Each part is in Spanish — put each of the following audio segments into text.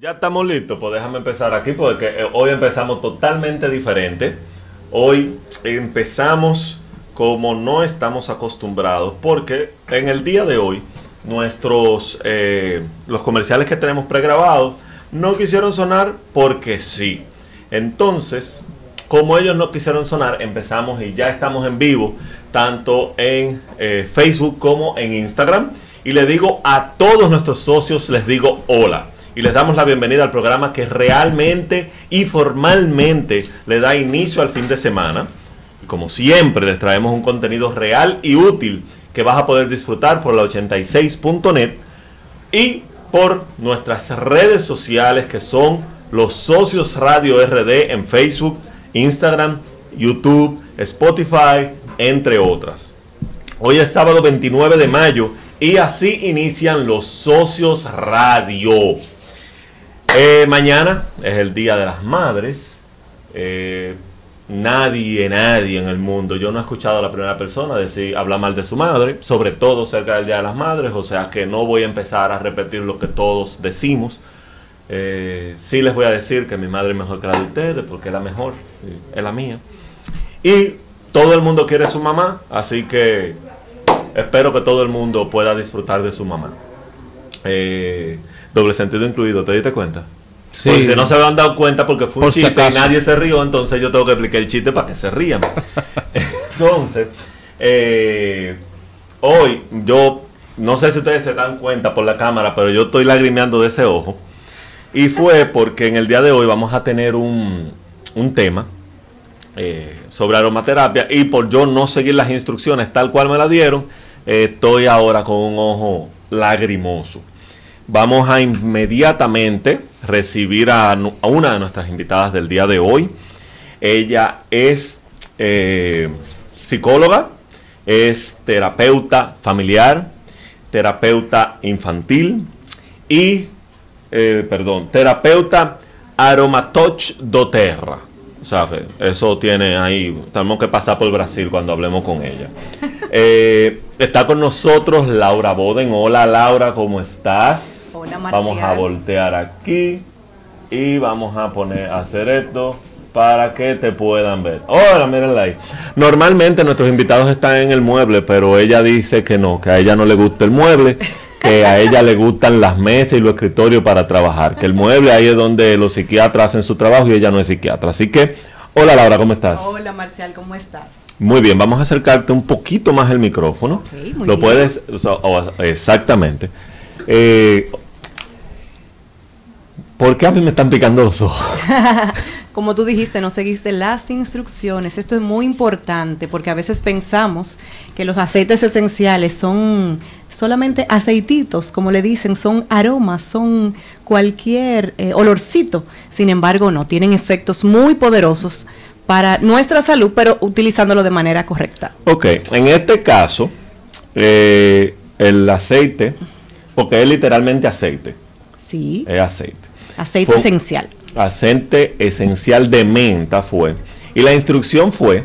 Ya estamos listos, pues déjame empezar aquí porque eh, hoy empezamos totalmente diferente. Hoy empezamos como no estamos acostumbrados porque en el día de hoy nuestros eh, los comerciales que tenemos pregrabados no quisieron sonar porque sí. Entonces, como ellos no quisieron sonar, empezamos y ya estamos en vivo tanto en eh, Facebook como en Instagram. Y le digo a todos nuestros socios, les digo hola y les damos la bienvenida al programa que realmente y formalmente le da inicio al fin de semana. Como siempre, les traemos un contenido real y útil que vas a poder disfrutar por la 86.net y por nuestras redes sociales que son los socios Radio RD en Facebook, Instagram, YouTube, Spotify, entre otras. Hoy es sábado 29 de mayo y así inician los socios radio. Eh, mañana es el Día de las Madres. Eh, nadie, nadie en el mundo, yo no he escuchado a la primera persona decir, hablar mal de su madre, sobre todo cerca del Día de las Madres, o sea que no voy a empezar a repetir lo que todos decimos. Eh, sí les voy a decir que mi madre es mejor que la de ustedes, porque es la mejor, es la mía. Y todo el mundo quiere su mamá, así que espero que todo el mundo pueda disfrutar de su mamá. Eh, doble sentido incluido, ¿te diste cuenta? Sí. si no se habían dado cuenta porque fue un chiste y nadie se rió, entonces yo tengo que explicar el chiste para que se rían. entonces, eh, hoy yo no sé si ustedes se dan cuenta por la cámara, pero yo estoy lagrimeando de ese ojo. Y fue porque en el día de hoy vamos a tener un, un tema eh, sobre aromaterapia y por yo no seguir las instrucciones tal cual me la dieron, eh, estoy ahora con un ojo lagrimoso. Vamos a inmediatamente recibir a, una de nuestras invitadas del día de hoy. Ella es eh, psicóloga, es terapeuta familiar, terapeuta infantil y, eh, perdón, terapeuta aromatoch doterra. ¿Sabe? Eso tiene ahí, tenemos que pasar por Brasil cuando hablemos con ella. Eh, está con nosotros Laura Boden. Hola Laura, ¿cómo estás? Hola Marcial. Vamos a voltear aquí y vamos a poner, a hacer esto para que te puedan ver. Hola, mírenla ahí. Normalmente nuestros invitados están en el mueble, pero ella dice que no, que a ella no le gusta el mueble, que a ella le gustan las mesas y los escritorios para trabajar, que el mueble ahí es donde los psiquiatras hacen su trabajo y ella no es psiquiatra. Así que, hola Laura, ¿cómo estás? Hola Marcial, ¿cómo estás? Muy bien, vamos a acercarte un poquito más el micrófono. Lo puedes, exactamente. Eh, ¿Por qué a mí me están picando los ojos? Como tú dijiste, no seguiste las instrucciones. Esto es muy importante porque a veces pensamos que los aceites esenciales son solamente aceititos, como le dicen, son aromas, son cualquier eh, olorcito. Sin embargo, no, tienen efectos muy poderosos para nuestra salud, pero utilizándolo de manera correcta. Ok, en este caso, eh, el aceite, porque es literalmente aceite. Sí. Es aceite. Aceite esencial. Aceite esencial de menta fue. Y la instrucción fue,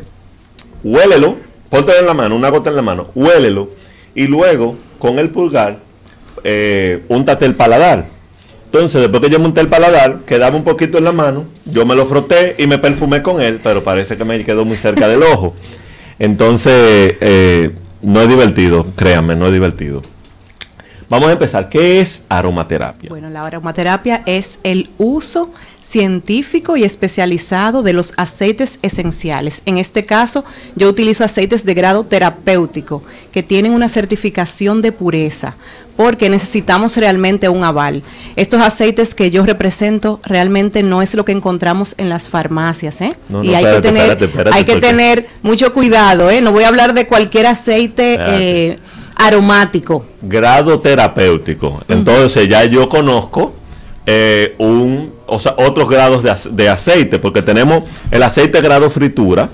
huélelo, ponte en la mano, una gota en la mano, huélelo, y luego con el pulgar, eh, el paladar. Entonces, después que yo monté el paladar, quedaba un poquito en la mano, yo me lo froté y me perfumé con él, pero parece que me quedó muy cerca del ojo. Entonces, eh, no es divertido, créanme, no es divertido. Vamos a empezar. ¿Qué es aromaterapia? Bueno, la aromaterapia es el uso científico y especializado de los aceites esenciales. En este caso, yo utilizo aceites de grado terapéutico que tienen una certificación de pureza porque necesitamos realmente un aval. Estos aceites que yo represento realmente no es lo que encontramos en las farmacias, ¿eh? y hay que tener, hay que tener mucho cuidado, ¿eh? No voy a hablar de cualquier aceite eh, aromático. Grado terapéutico. Entonces ya yo conozco eh, un, o sea, otros grados de, aceite, porque tenemos el aceite grado fritura,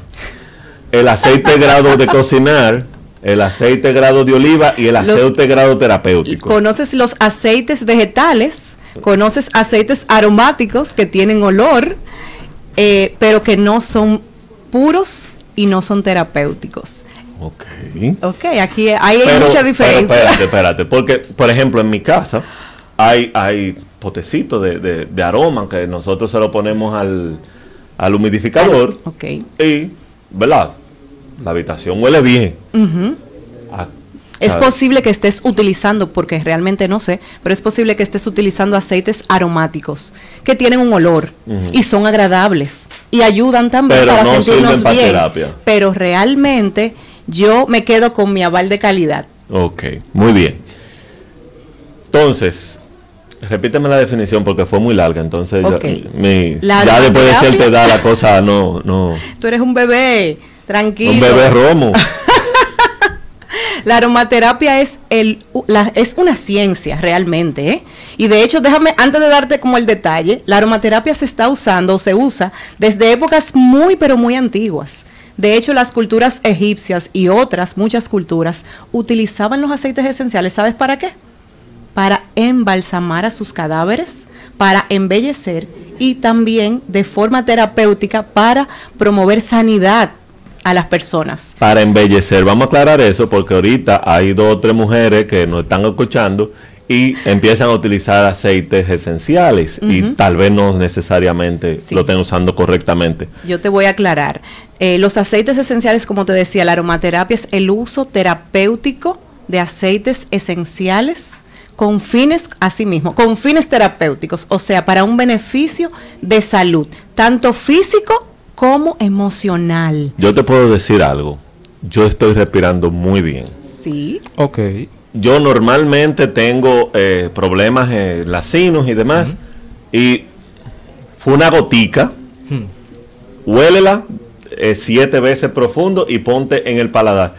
el aceite grado de cocinar, el aceite grado de oliva y el aceite grado terapéutico. ¿Conoces los aceites vegetales? ¿Conoces aceites aromáticos que tienen olor, eh, pero que no son puros y no son terapéuticos? Ok. Ok, aquí hay mucha diferencia. espérate, espérate. Porque, por ejemplo, en mi casa hay, hay potecito de, de- de aroma que nosotros se lo ponemos al, al humidificador Ok. y, ¿verdad? La habitación huele bien. Ah, Es posible que estés utilizando, porque realmente no sé, pero es posible que estés utilizando aceites aromáticos que tienen un olor y son agradables y ayudan también Pero para no sentirnos bien. terapia. Pero realmente yo me quedo con mi aval de calidad. Ok, muy bien. Entonces, repíteme la definición porque fue muy larga, entonces ya- mi- La ya después de hacerte da la cosa, no, no. Tú eres un bebé, tranquilo. Un bebé romo. La aromaterapia es, el, la- es una ciencia realmente, ¿eh? Y de hecho, déjame, antes de darte como el detalle, la aromaterapia se está usando o se usa desde épocas muy, pero muy antiguas. De hecho, las culturas egipcias y otras, muchas culturas, utilizaban los aceites esenciales, ¿sabes para qué? Para embalsamar a sus cadáveres, para embellecer y también de forma terapéutica para promover sanidad a las personas. Para embellecer, vamos a aclarar eso porque ahorita hay dos o tres mujeres que nos están escuchando y empiezan a utilizar aceites esenciales y tal vez no necesariamente Sí. lo estén usando correctamente. Yo te voy a aclarar. Eh, los aceites esenciales, como te decía, la aromaterapia es el uso terapéutico de aceites esenciales con fines, asimismo, con fines terapéuticos, o sea, para un beneficio de salud, tanto físico como emocional. Yo te puedo decir algo, yo estoy respirando muy bien. Sí, Ok. Yo normalmente tengo eh, problemas en las sinus y demás. Y fue una gotica. Huélela eh, siete veces profundo y ponte en el paladar.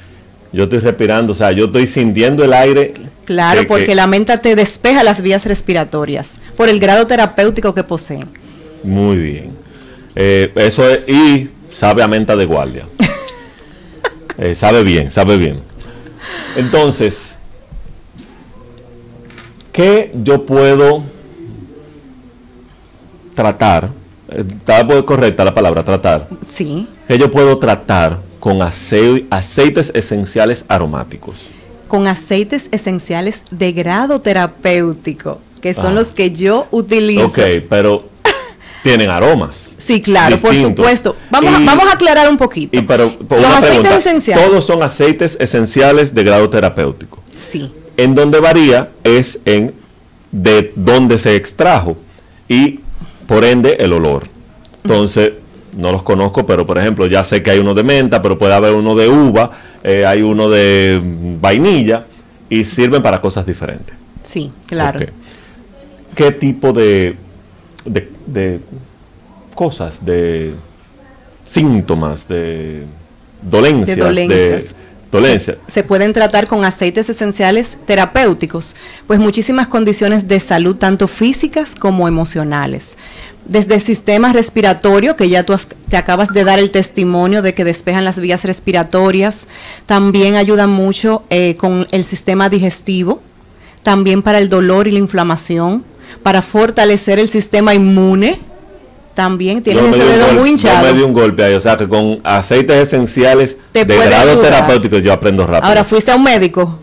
Yo estoy respirando, o sea, yo estoy sintiendo el aire. claro, que- porque que- la menta te despeja las vías respiratorias por el grado terapéutico que poseen. Muy bien. Eh, eso es, y sabe a menta de guardia. Eh, sabe bien, sabe bien. Entonces, ¿qué yo puedo tratar? Eh, Está pues, correcta la palabra, tratar. Sí, ¿Qué yo puedo tratar con ace- aceites esenciales aromáticos? con aceites esenciales de grado terapéutico, que son Ah. los que yo utilizo. Ok, pero tienen aromas. Sí, claro, por supuesto. Vamos, a, vamos a aclarar un poquito. Y pero Los aceites pregunta, esenciales. todos son aceites esenciales de grado terapéutico. Sí, En donde varía es en de dónde se extrajo y por ende el olor. Entonces, no los conozco, pero por ejemplo, ya sé que hay uno de menta, pero puede haber uno de uva, eh, hay uno de vainilla y sirven para cosas diferentes. sí, claro. ¿Qué tipo de, de, de cosas, de síntomas, de dolencias, De dolencias. Se, pueden tratar con aceites esenciales terapéuticos, pues muchísimas condiciones de salud, tanto físicas como emocionales. Desde el sistema respiratorio, que ya tú te acabas de dar el testimonio de que despejan las vías respiratorias, también ayudan mucho eh, con el sistema digestivo, también para el dolor y la inflamación, para fortalecer el sistema inmune. También tienen Yo me ese dedo muy Yo hinchado. me di un golpe ahí, o sea que con aceites esenciales Te de grado terapéutico yo aprendo rápido. Ahora fuiste a un médico.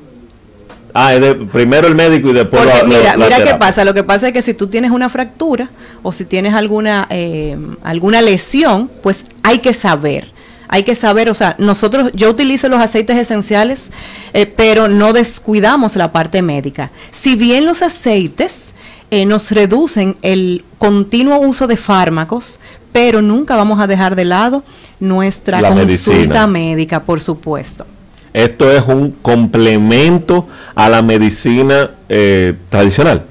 ah, es de- primero el médico y después Porque la- la- mira, la mira qué pasa. Lo que pasa es que si tú tienes una fractura o si tienes alguna eh, alguna lesión, pues hay que saber. Hay que saber, o sea, nosotros, yo utilizo los aceites esenciales, eh, pero no descuidamos la parte médica. Si bien los aceites eh, nos reducen el continuo uso de fármacos, pero nunca vamos a dejar de lado nuestra La consulta medicina. médica, por supuesto. Esto es un complemento a la medicina eh, tradicional.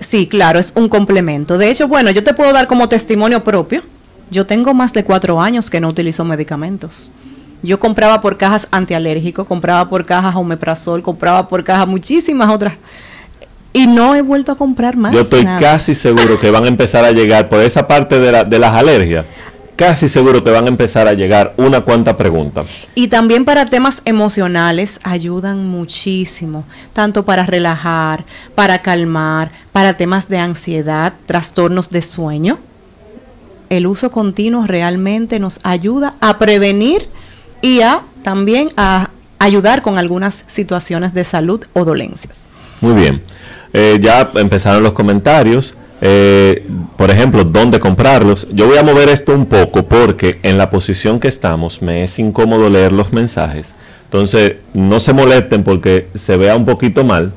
Sí, claro, es un complemento. De hecho, bueno, yo te puedo dar como testimonio propio. Yo tengo más de cuatro años que no utilizo medicamentos. Yo compraba por cajas antialérgicos, compraba por cajas omeprazol, compraba por cajas muchísimas otras. Y no he vuelto a comprar más. Yo estoy nada. casi seguro que van a empezar a llegar por esa parte de, la- de las alergias. Casi seguro que van a empezar a llegar una cuanta pregunta. Y también para temas emocionales ayudan muchísimo, tanto para relajar, para calmar, para temas de ansiedad, trastornos de sueño. El uso continuo realmente nos ayuda a prevenir y a también a ayudar con algunas situaciones de salud o dolencias. Muy bien. Eh, ya empezaron los comentarios. Eh, por ejemplo, dónde comprarlos. Yo voy a mover esto un poco porque en la posición que estamos me es incómodo leer los mensajes. Entonces, no se molesten porque se vea un poquito mal,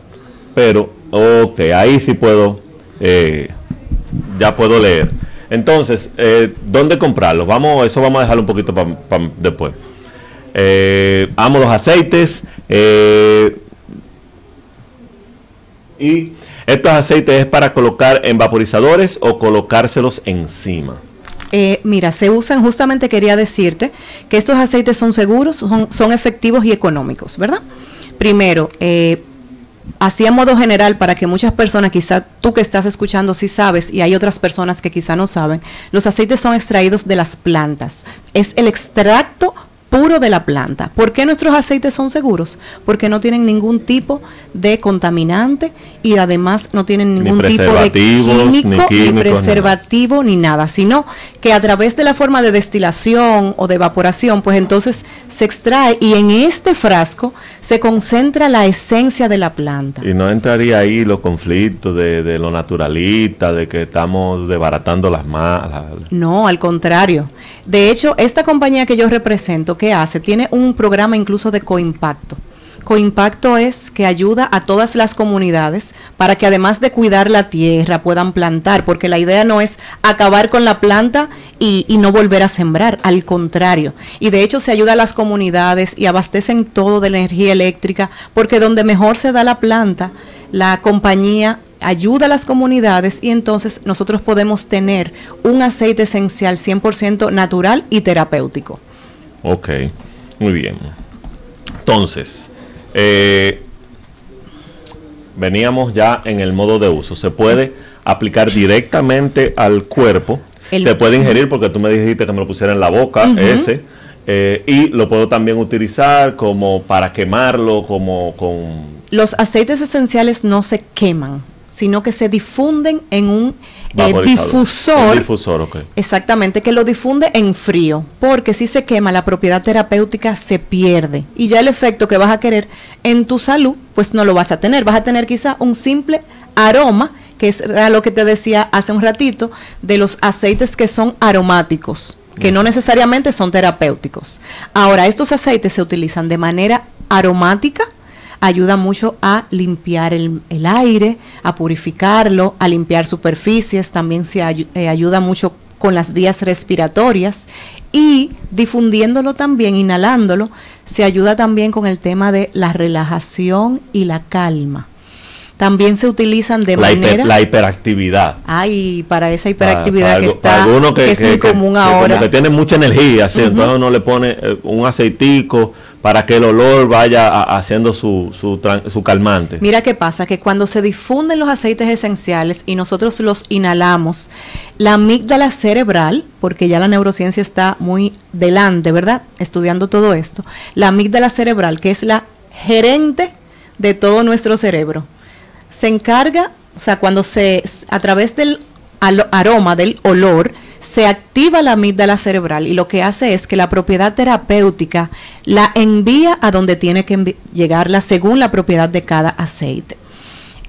pero ok, ahí sí puedo, eh, ya puedo leer. Entonces, eh, ¿dónde comprarlos? Vamos, eso vamos a dejarlo un poquito para después. amo los aceites. Y ¿Estos aceites es para colocar en vaporizadores o colocárselos encima? Eh, mira, se usan, justamente quería decirte que estos aceites son seguros, son, efectivos y económicos, ¿verdad? Primero, eh, así a modo general, para que muchas personas, quizá tú que estás escuchando sí sabes y hay otras personas que quizá no saben, los aceites son extraídos de las plantas. Es el extracto puro de la planta. ¿Por qué nuestros aceites son seguros? Porque no tienen ningún tipo de contaminante y además no tienen ningún tipo de químico, ni, preservativo, ni nada. sino que a través de la forma de destilación o de evaporación, pues entonces se extrae y en este frasco se concentra la esencia de la planta. Y no entraría ahí los conflictos de, de lo naturalista, de que estamos desbaratando las malas. No, al contrario. De hecho, esta compañía que yo represento, ¿qué hace? Tiene un programa incluso de coimpacto. Coimpacto es que ayuda a todas las comunidades para que además de cuidar la tierra puedan plantar, porque la idea no es acabar con la planta y, no volver a sembrar, al contrario. Y de hecho se ayuda a las comunidades y abastecen todo de la energía eléctrica, porque donde mejor se da la planta, la compañía ayuda a las comunidades y entonces nosotros podemos tener un aceite esencial 100% natural y terapéutico. Ok, muy bien. Entonces, eh, veníamos ya en el modo de uso. Se puede aplicar directamente al cuerpo. se puede ingerir porque tú me dijiste que me lo pusiera en la boca, ese. Eh, y lo puedo también utilizar como para quemarlo, como con... Los aceites esenciales no se queman sino que se difunden en un eh, difusor. difusor Exactamente, que lo difunde en frío, porque si se quema la propiedad terapéutica se pierde y ya el efecto que vas a querer en tu salud, pues no lo vas a tener. Vas a tener quizá un simple aroma, que es lo que te decía hace un ratito, de los aceites que son aromáticos que no necesariamente son terapéuticos. Ahora, estos aceites se utilizan de manera aromática ayuda mucho a limpiar el, aire, a purificarlo, a limpiar superficies, también se eh, ayuda mucho con las vías respiratorias y difundiéndolo también, inhalándolo, se ayuda también con el tema de la relajación y la calma. También se utilizan de manera... la hiperactividad. Ay, para esa hiperactividad que está, que, es muy común ahora. que tiene mucha energía, entonces uno le pone eh, un aceitico para que el olor vaya haciendo su, su, calmante. Mira qué pasa, que cuando se difunden los aceites esenciales y nosotros los inhalamos, la amígdala cerebral, porque ya la neurociencia está muy delante, ¿verdad? Estudiando todo esto, la amígdala cerebral, que es la gerente de todo nuestro cerebro, se encarga, o sea, cuando se, a través del aroma, del olor, se activa la amígdala cerebral y lo que hace es que la propiedad terapéutica la envía a donde tiene que llegarla según la propiedad de cada aceite.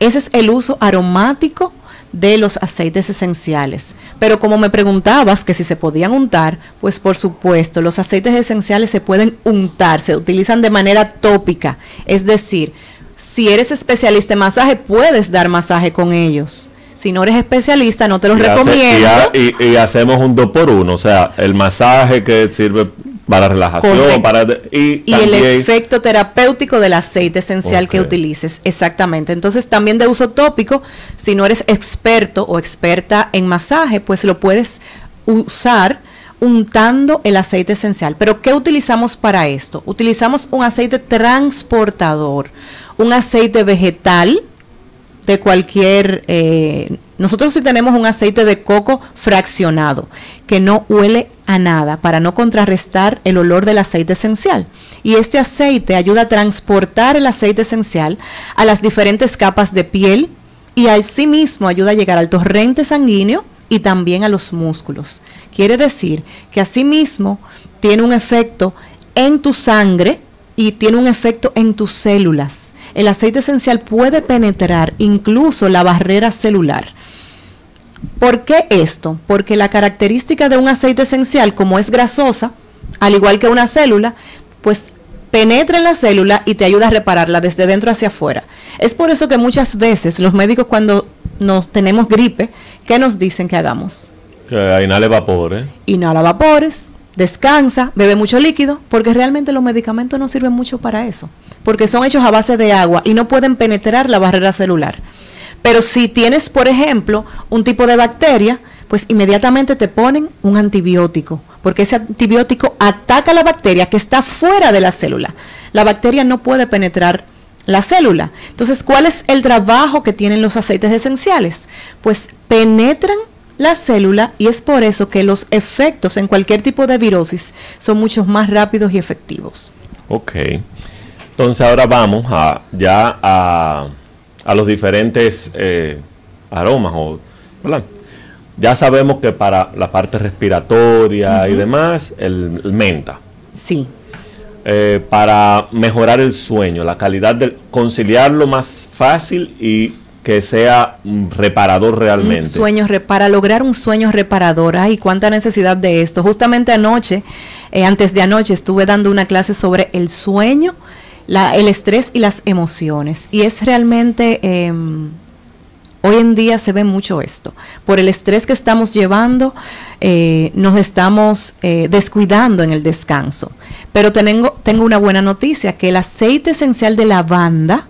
Ese es el uso aromático de los aceites esenciales. Pero como me preguntabas que si se podían untar, pues por supuesto, los aceites esenciales se pueden untar, se utilizan de manera tópica. Es decir, si eres especialista en masaje, puedes dar masaje con ellos. Si no eres especialista, no te los recomiendo. y, hacemos un dos por uno, o sea, el masaje que sirve para relajación, para y, el efecto terapéutico del aceite esencial que utilices, exactamente. Entonces, también de uso tópico, si no eres experto o experta en masaje, pues lo puedes usar untando el aceite esencial. Pero ¿qué utilizamos para esto? Utilizamos un aceite transportador, un aceite vegetal de cualquier... Eh, nosotros sí tenemos un aceite de coco fraccionado, que no huele a nada, para no contrarrestar el olor del aceite esencial. Y este aceite ayuda a transportar el aceite esencial a las diferentes capas de piel y asimismo ayuda a llegar al torrente sanguíneo y también a los músculos. Quiere decir que asimismo tiene un efecto en tu sangre y tiene un efecto en tus células. El aceite esencial puede penetrar incluso la barrera celular. ¿Por qué esto? Porque la característica de un aceite esencial, como es grasosa, al igual que una célula, pues penetra en la célula y te ayuda a repararla desde dentro hacia afuera. Es por eso que muchas veces los médicos cuando nos tenemos gripe, ¿qué nos dicen que hagamos? Que inhale vapores. Inhala vapores, descansa, bebe mucho líquido, porque realmente los medicamentos no sirven mucho para eso, porque son hechos a base de agua y no pueden penetrar la barrera celular. Pero si tienes, por ejemplo, un tipo de bacteria, pues inmediatamente te ponen un antibiótico, porque ese antibiótico ataca la bacteria que está fuera de la célula. La bacteria no puede penetrar la célula. Entonces, ¿cuál es el trabajo que tienen los aceites esenciales? Pues penetran la célula y es por eso que los efectos en cualquier tipo de virosis son mucho más rápidos y efectivos. Ok. Entonces ahora vamos a, ya a, a los diferentes eh, aromas. O, Ya sabemos que para la parte respiratoria y demás, el, menta. Sí. Eh, para mejorar el sueño, la calidad de conciliarlo más fácil y que sea reparador realmente. sueño, para lograr un sueño reparador. Ay, cuánta necesidad de esto. Justamente anoche, eh, antes de anoche, estuve dando una clase sobre el sueño, el estrés y las emociones. Y es realmente, em, hoy en día se ve mucho esto. Por el estrés que estamos llevando, eh, nos estamos eh, descuidando en el descanso. Pero tengo, tengo una buena noticia, que el aceite esencial de lavanda,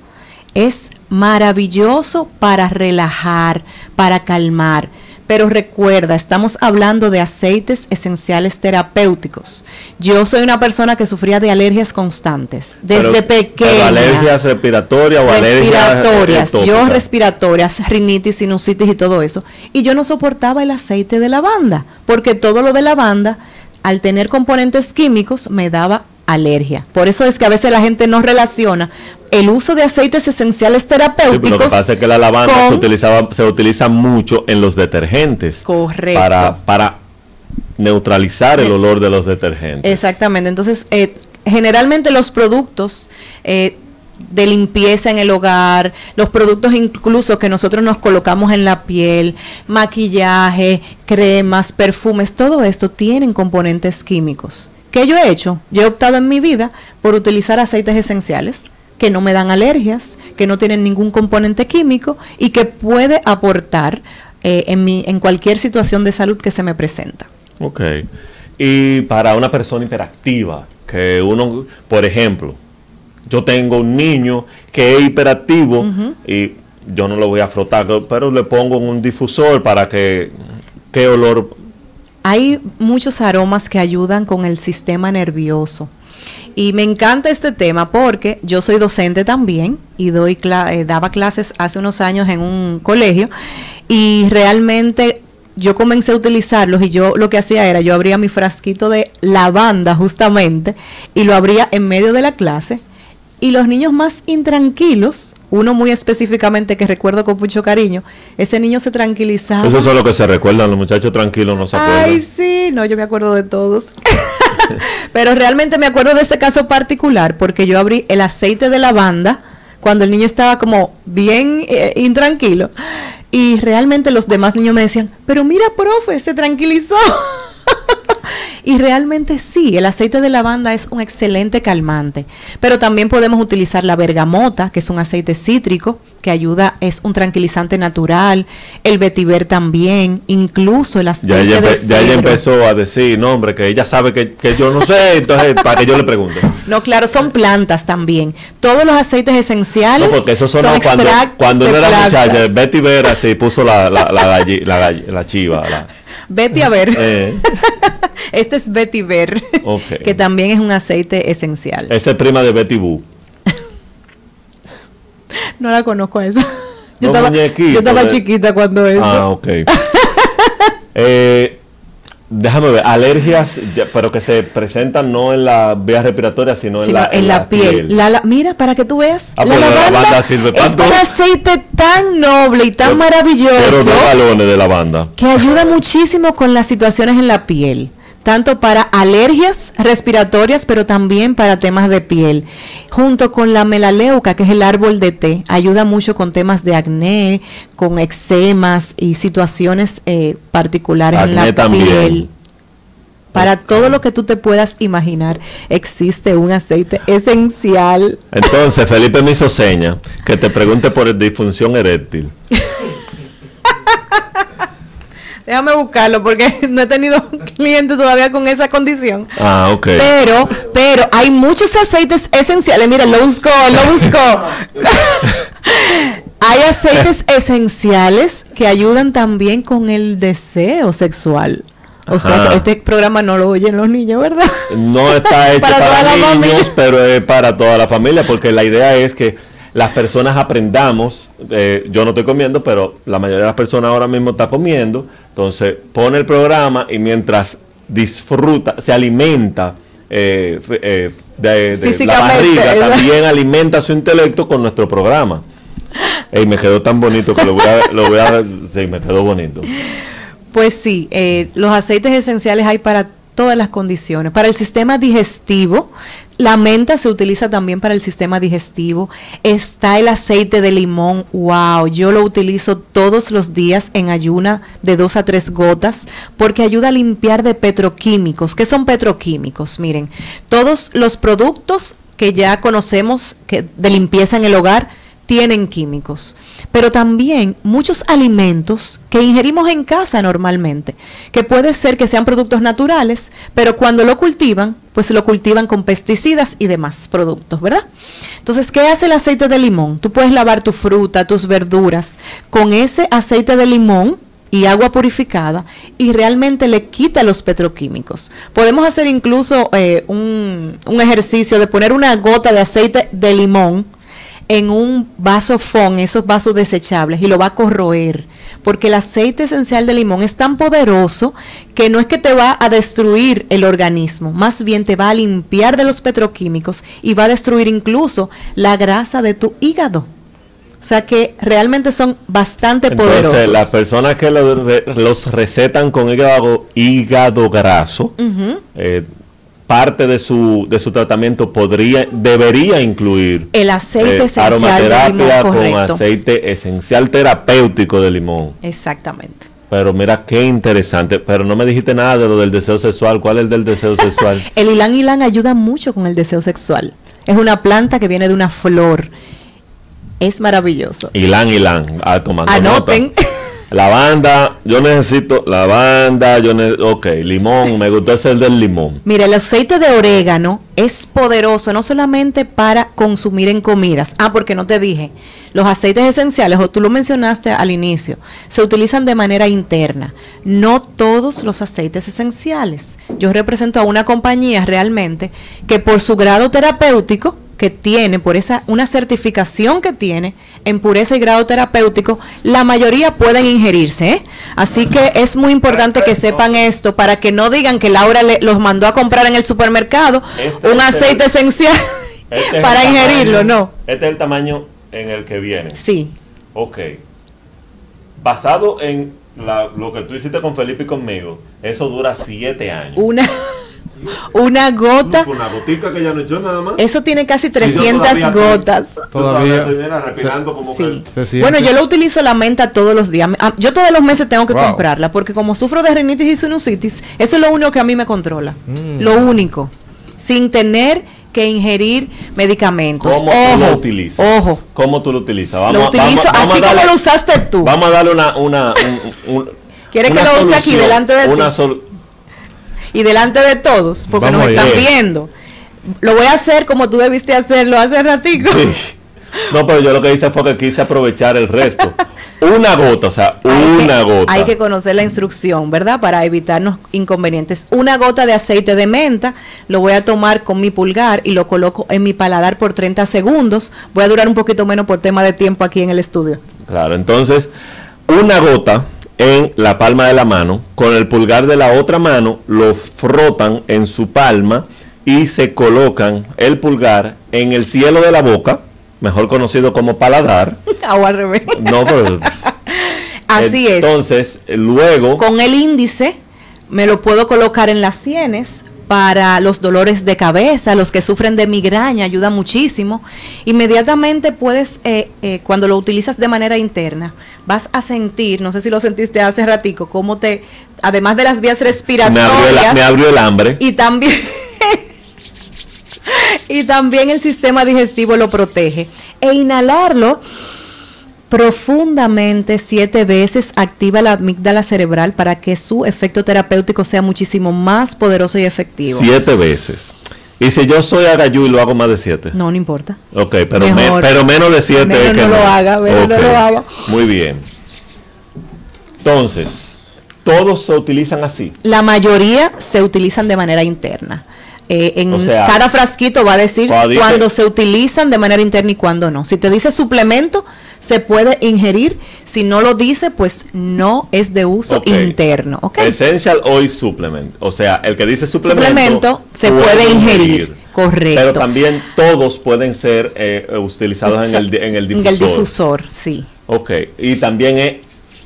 es maravilloso para relajar, para calmar. Pero recuerda, estamos hablando de aceites esenciales terapéuticos. Yo soy una persona que sufría de alergias constantes desde pequeña. alergias respiratorias o respiratorias, yo respiratorias, rinitis, sinusitis y todo eso. Y yo no soportaba el aceite de lavanda, porque todo lo de lavanda, al tener componentes químicos, me daba alergia. Por eso es que a veces la gente no relaciona el uso de aceites esenciales terapéuticos. lo que pasa es que la lavanda se, utilizaba, se utiliza mucho en los detergentes. Correcto. Para, para neutralizar el olor de los detergentes. Exactamente. Entonces, eh, generalmente los productos eh, de limpieza en el hogar, los productos incluso que nosotros nos colocamos en la piel, maquillaje, cremas, perfumes, todo esto tienen componentes químicos. ¿Qué yo he hecho? Yo he optado en mi vida por utilizar aceites esenciales que no me dan alergias, que no tienen ningún componente químico y que puede aportar eh, en, mi, en cualquier situación de salud que se me presenta. Ok. Y para una persona hiperactiva, que uno, por ejemplo, yo tengo un niño que es hiperactivo y yo no lo voy a frotar, pero le pongo un difusor para que, ¿qué olor hay muchos aromas que ayudan con el sistema nervioso. Y me encanta este tema porque yo soy docente también y doy eh, daba clases hace unos años en un colegio y realmente yo comencé a utilizarlos y yo lo que hacía era yo abría mi frasquito de lavanda justamente y lo abría en medio de la clase y los niños más intranquilos, uno muy específicamente que recuerdo con mucho cariño, ese niño se tranquilizaba. Eso es lo que se recuerdan, los muchachos tranquilos no se acuerdan. Ay, sí, no, yo me acuerdo de todos. Pero realmente me acuerdo de ese caso particular porque yo abrí el aceite de lavanda cuando el niño estaba como bien eh, intranquilo. Y realmente los demás niños me decían, pero mira, profe, se tranquilizó. Y realmente sí, el aceite de lavanda es un excelente calmante, pero también podemos utilizar la bergamota, que es un aceite cítrico que ayuda, es un tranquilizante natural, el vetiver también, incluso el aceite ya ella, ya ella empezó a decir, no hombre, que ella sabe que, yo no sé, entonces para que yo le pregunte. No, claro, son plantas también. Todos los aceites esenciales no, porque eso son cuando, cuando uno era muchacha, Betty Vera así puso la, la, la, la, la chiva. Betty a ver. Eh. Este es Betty Ver, que también es un aceite esencial. Esa es prima de Betty Boo. no la conozco a esa. Yo estaba, yo estaba chiquita cuando eso. Ah, ok. eh, déjame ver, alergias, pero que se presentan no en la vía respiratoria, sino, en, la, en, la, piel. La, mira, para que tú veas, ah, la, lavanda es un aceite tan noble y tan maravilloso. Pero no de lavanda. Que ayuda muchísimo con las situaciones en la piel tanto para alergias respiratorias, pero también para temas de piel. Junto con la melaleuca, que es el árbol de té, ayuda mucho con temas de acné, con eczemas y situaciones eh, particulares en la piel. Para todo lo que tú te puedas imaginar, existe un aceite esencial. Entonces, Felipe me hizo seña que te pregunte por disfunción eréctil. Déjame buscarlo porque no he tenido cliente todavía con esa condición. Ah, ok. Pero, pero hay muchos aceites esenciales. Mira, lo busco, lo busco. hay aceites esenciales que ayudan también con el deseo sexual. O sea, este programa no lo oyen los niños, ¿verdad? No está hecho para, niños, pero es para toda la familia, porque la idea es que las personas aprendamos. Eh, yo no estoy comiendo, pero la mayoría de las personas ahora mismo está comiendo. Entonces, pone el programa y mientras disfruta, se alimenta eh, eh, de, la barriga, también alimenta su intelecto con nuestro programa. Y me quedó tan bonito que lo voy a, lo voy a sí, me quedó bonito. Pues sí, eh, los aceites esenciales hay para todas las condiciones. Para el sistema digestivo, la menta se utiliza también para el sistema digestivo. Está el aceite de limón. Wow, yo lo utilizo todos los días en ayuna de dos a tres gotas porque ayuda a limpiar de petroquímicos. ¿Qué son petroquímicos? Miren, todos los productos que ya conocemos que de limpieza en el hogar tienen químicos, pero también muchos alimentos que ingerimos en casa normalmente, que puede ser que sean productos naturales, pero cuando lo cultivan, pues lo cultivan con pesticidas y demás productos, ¿verdad? Entonces, ¿qué hace el aceite de limón? Tú puedes lavar tu fruta, tus verduras con ese aceite de limón y agua purificada y realmente le quita los petroquímicos. Podemos hacer incluso eh, un, un ejercicio de poner una gota de aceite de limón en un vaso FON, esos vasos desechables, y lo va a corroer. Porque el aceite esencial de limón es tan poderoso que no es que te va a destruir el organismo, más bien te va a limpiar de los petroquímicos y va a destruir incluso la grasa de tu hígado. O sea que realmente son bastante Entonces, poderosos. Las personas que los recetan con hígado, hígado graso, parte de su, de su tratamiento podría, debería incluir el aceite eh, esencial de limón, con aceite esencial terapéutico de limón. Exactamente. Pero mira qué interesante, pero no me dijiste nada de lo del deseo sexual. ¿Cuál es el del deseo sexual? el ylang ylang ayuda mucho con el deseo sexual. Es una planta que viene de una flor. Es maravilloso. Ylang ylang, ah, tomando Anoten. Lavanda, yo necesito lavanda, yo ok, limón, me gustó ese del limón. Mira, el aceite de orégano es poderoso no solamente para consumir en comidas, ah, porque no te dije, los aceites esenciales, o tú lo mencionaste al inicio, se utilizan de manera interna, no todos los aceites esenciales. Yo represento a una compañía realmente que por su grado terapéutico, que tiene, por esa una certificación que tiene en pureza y grado terapéutico, la mayoría pueden ingerirse. ¿eh? Así que es muy importante que sepan esto para que no digan que Laura le, los mandó a comprar en el supermercado este un aceite esencial este para ingerirlo, no. Este es el tamaño en el que viene. Sí. Ok. Basado en lo que tú hiciste con Felipe y conmigo, eso dura siete años. Una una gota. Una gotica que ya no echó nada más. Eso tiene casi 300 gotas. Todavía. Bueno, yo lo utilizo la menta todos los días. Ah, yo todos los meses tengo que comprarla porque como sufro de rinitis y sinusitis, eso es lo único que a mí me controla. Mm. Lo único. Sin tener que ingerir medicamentos. ¿Cómo ojo, tú lo utilizas? Ojo. ¿Cómo tú lo utilizas? Vamos, lo utilizo así como lo usaste tú. Vamos a darle una... una ¿Quieres que lo use aquí delante de una ti? Y delante de todos, porque nos están viendo. Lo voy a hacer como tú debiste hacerlo hace ratito. No, pero yo lo que hice fue que quise aprovechar el resto. Una gota, o sea, una gota. Hay que conocer la instrucción, ¿verdad? Para evitarnos inconvenientes. Una gota de aceite de menta, lo voy a tomar con mi pulgar y lo coloco en mi paladar por 30 segundos. Voy a durar un poquito menos por tema de tiempo aquí en el estudio. Claro, entonces, una gota en la palma de la mano, con el pulgar de la otra mano lo frotan en su palma y se colocan el pulgar en el cielo de la boca, mejor conocido como paladar. No, pero Así es. Entonces, luego con el índice me lo puedo colocar en las sienes para los dolores de cabeza, los que sufren de migraña, ayuda muchísimo. Inmediatamente puedes, eh, eh, cuando lo utilizas de manera interna, vas a sentir, no sé si lo sentiste hace ratico, cómo te, además de las vías respiratorias... Me abrió el, hambre. Y también... y también el sistema digestivo lo protege. E inhalarlo profundamente siete veces activa la amígdala cerebral para que su efecto terapéutico sea muchísimo más poderoso y efectivo. Siete veces. Y si yo soy agayú y lo hago más de siete. No, no importa. Ok, pero, pero menos de siete. Menos no, lo haga, menos no lo haga. Muy bien. Entonces, ¿todos se utilizan así? La mayoría se utilizan de manera interna. Eh, en cada frasquito va a decir cuándo se utilizan de manera interna y cuándo no. Si te dice suplemento, se puede ingerir. Si no lo dice, pues no es de uso interno. ¿okay? Essential Oil Supplement. O sea, el que dice suplemento, se puede, ingerir. Correcto. Pero también todos pueden ser eh, utilizados en el, en el difusor. En el difusor, sí. Ok. Y también es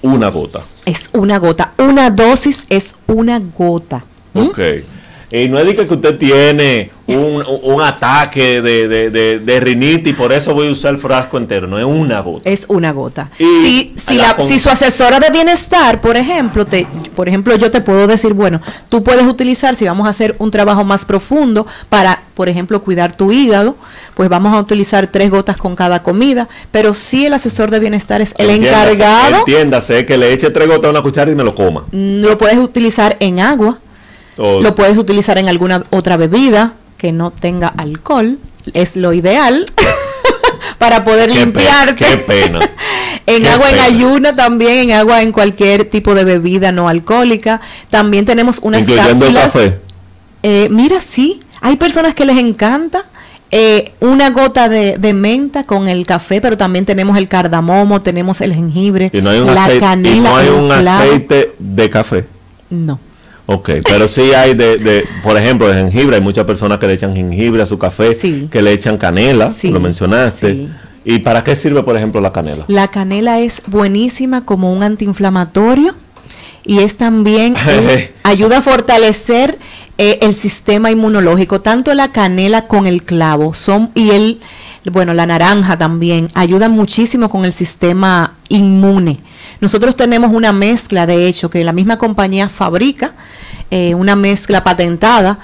una gota. Es una gota. Una dosis es una gota. Ok. Y no es de que usted tiene un, ataque de, de, rinitis y por eso voy a usar el frasco entero, no es una gota. Es una gota. si, si, si su asesora de bienestar, por ejemplo, te, por ejemplo, yo te puedo decir, bueno, tú puedes utilizar, si vamos a hacer un trabajo más profundo para, por ejemplo, cuidar tu hígado, pues vamos a utilizar tres gotas con cada comida, pero si el asesor de bienestar es el encargado. Entiéndase que le eche tres gotas a una cuchara y me lo coma. Lo puedes utilizar en agua lo puedes utilizar en alguna otra bebida que no tenga alcohol, es lo ideal para poder limpiarte. qué pena. en agua en ayuna también, en agua en cualquier tipo de bebida no alcohólica. También tenemos unas cápsulas. café. Eh, mira, sí, hay personas que les encanta. Eh, una gota de, menta con el café, pero también tenemos el cardamomo, tenemos el jengibre, la canela. Y no hay un aceite de café. No. Ok, pero sí hay de, por ejemplo, de jengibre, hay muchas personas que le echan jengibre a su café, que le echan canela, lo mencionaste. ¿Y para qué sirve, por ejemplo, la canela? La canela es buenísima como un antiinflamatorio y es también ayuda a fortalecer eh, el sistema inmunológico. Tanto la canela con el clavo son y el bueno, la naranja también ayuda muchísimo con el sistema inmune. Nosotros tenemos una mezcla, de hecho, que la misma compañía fabrica, eh, una mezcla patentada,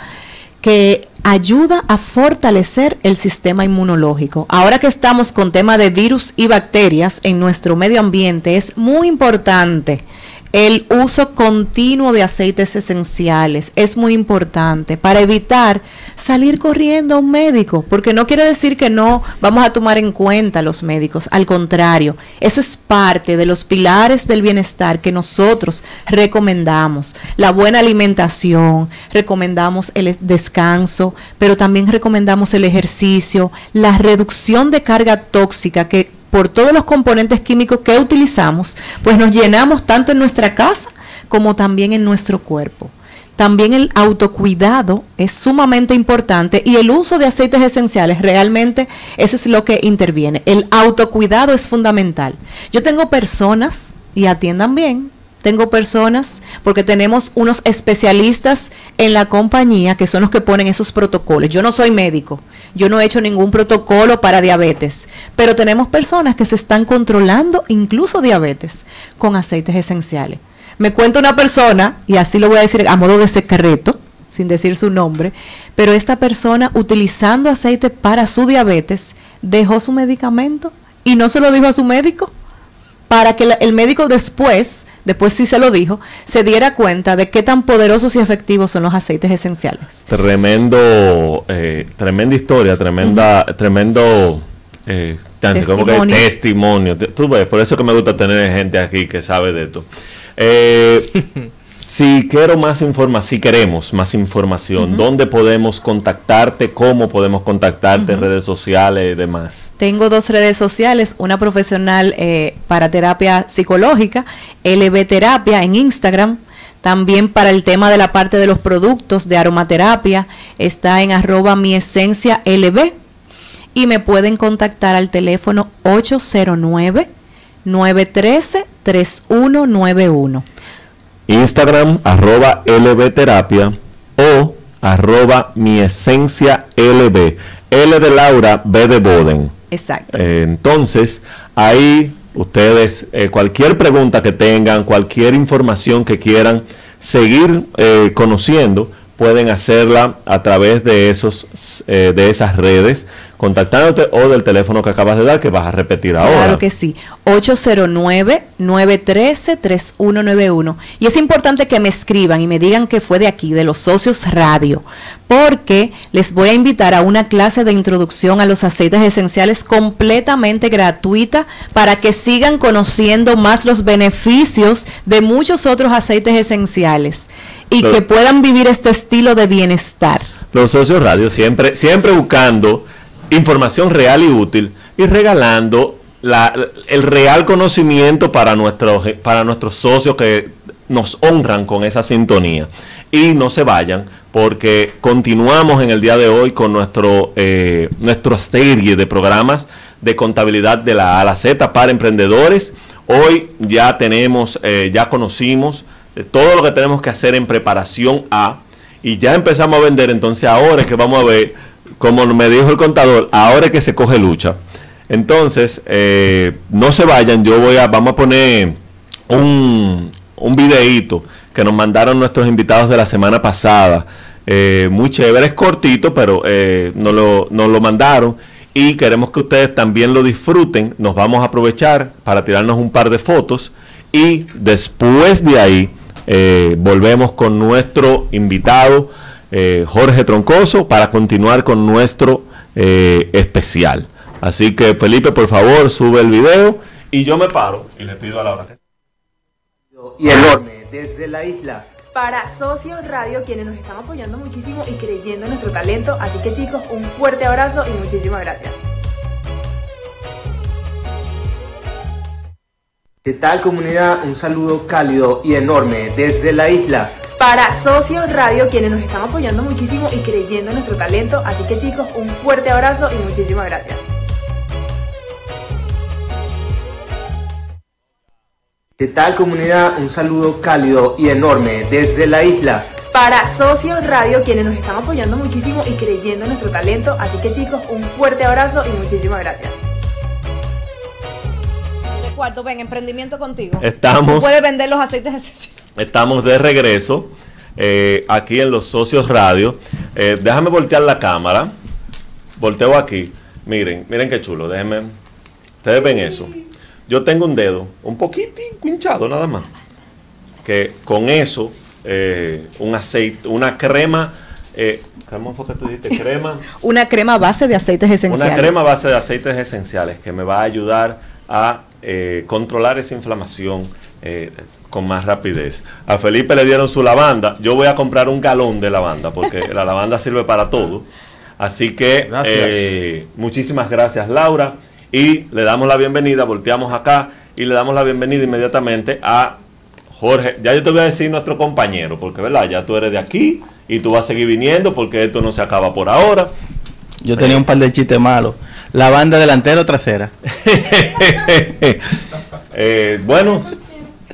que ayuda a fortalecer el sistema inmunológico. Ahora que estamos con tema de virus y bacterias en nuestro medio ambiente, es muy importante el uso continuo de aceites esenciales es muy importante para evitar salir corriendo a un médico, porque no quiere decir que no vamos a tomar en cuenta los médicos, al contrario, eso es parte de los pilares del bienestar que nosotros recomendamos. La buena alimentación, recomendamos el descanso, pero también recomendamos el ejercicio, la reducción de carga tóxica que por todos los componentes químicos que utilizamos, pues nos llenamos tanto en nuestra casa como también en nuestro cuerpo. También el autocuidado es sumamente importante y el uso de aceites esenciales, realmente eso es lo que interviene. El autocuidado es fundamental. Yo tengo personas, y atiendan bien, tengo personas, porque tenemos unos especialistas en la compañía que son los que ponen esos protocolos. Yo no soy médico, yo no he hecho ningún protocolo para diabetes, pero tenemos personas que se están controlando incluso diabetes con aceites esenciales. Me cuenta una persona, y así lo voy a decir a modo de secreto, sin decir su nombre, pero esta persona utilizando aceite para su diabetes dejó su medicamento y no se lo dijo a su médico para que el médico después, después sí se lo dijo, se diera cuenta de qué tan poderosos y efectivos son los aceites esenciales. Tremendo, eh, tremenda historia, tremenda, tremendo eh, testimonio. testimonio. Tú ves, por eso que me gusta tener gente aquí que sabe de esto. Eh, Si quiero más información, si queremos más información, ¿dónde podemos contactarte? ¿Cómo podemos contactarte? Redes sociales y demás. Tengo dos redes sociales, una profesional eh, para terapia psicológica, LB Terapia en Instagram. También para el tema de la parte de los productos de aromaterapia está en arroba mi esencia LB. Y me pueden contactar al teléfono 809 913 3191. Instagram arroba lbterapia o arroba mi esencia lb. L de Laura, B de Boden. Exacto. Eh, entonces, ahí ustedes, eh, cualquier pregunta que tengan, cualquier información que quieran seguir eh, conociendo, pueden hacerla a través de, esos, de esas redes contactándote o del teléfono que acabas de dar que vas a repetir ahora. Claro que sí, 809-913-3191. Y es importante que me escriban y me digan que fue de aquí, de los socios radio, porque les voy a invitar a una clase de introducción a los aceites esenciales completamente gratuita para que sigan conociendo más los beneficios de muchos otros aceites esenciales y que puedan vivir este estilo de bienestar. Los socios radio siempre, siempre buscando información real y útil y regalando el real conocimiento para, nuestros para nuestros socios que nos honran con esa sintonía. Y no se vayan porque continuamos en el día de hoy con nuestro, eh, nuestra serie de programas de contabilidad de la A a la Z para emprendedores. Hoy ya tenemos, eh, ya conocimos todo lo que tenemos que hacer en preparación a y ya empezamos a vender. Entonces ahora es que vamos a ver como me dijo el contador, ahora es que se coge lucha. Entonces, eh, no se vayan, yo voy a, vamos a poner un, un videíto que nos mandaron nuestros invitados de la semana pasada. Eh, muy chévere, es cortito, pero eh, lo, nos lo mandaron y queremos que ustedes también lo disfruten. Nos vamos a aprovechar para tirarnos un par de fotos y después de ahí volvemos con nuestro invitado eh, Jorge Troncoso para continuar con nuestro eh, especial. Así que Felipe, por favor, sube el video y yo me paro y le pido a la hora Y enorme desde la isla. Para Socios Radio, quienes nos están apoyando muchísimo y creyendo en nuestro talento. Así que chicos, un fuerte abrazo y muchísimas gracias. ¿Qué tal comunidad? Un saludo cálido y enorme desde la isla para Socios Radio, quienes nos están apoyando muchísimo y creyendo en nuestro talento. Así que chicos, un fuerte abrazo y muchísimas gracias. ¿Qué tal comunidad? Un saludo cálido y enorme desde la isla. Para Socios Radio, quienes nos están apoyando muchísimo y creyendo en nuestro talento. Así que chicos, un fuerte abrazo y muchísimas gracias. Cuarto, ven, emprendimiento contigo. Estamos. Puede vender los aceites esenciales. Estamos de regreso eh, aquí en los Socios Radio. Eh, déjame voltear la cámara. Volteo aquí. Miren, miren qué chulo. Déjenme. Ustedes ven eso. Yo tengo un dedo un poquitín hinchado nada más. Que con eso, eh, un aceite, una crema. ¿Cómo fue que tú dijiste? Crema. una crema base de aceites esenciales. Una crema base de aceites esenciales que me va a ayudar a controlar esa inflamación con más rapidez. A Felipe le dieron su lavanda. Yo voy a comprar un galón de lavanda porque la lavanda sirve para todo. Así que eh, muchísimas gracias Laura y le damos la bienvenida, volteamos acá y le damos la bienvenida inmediatamente a Jorge. Ya yo te voy a decir nuestro compañero porque verdad, ya tú eres de aquí y tú vas a seguir viniendo porque esto no se acaba por ahora. Yo tenía un par de chistes malos. ¿La banda delantera o trasera? Eh, bueno,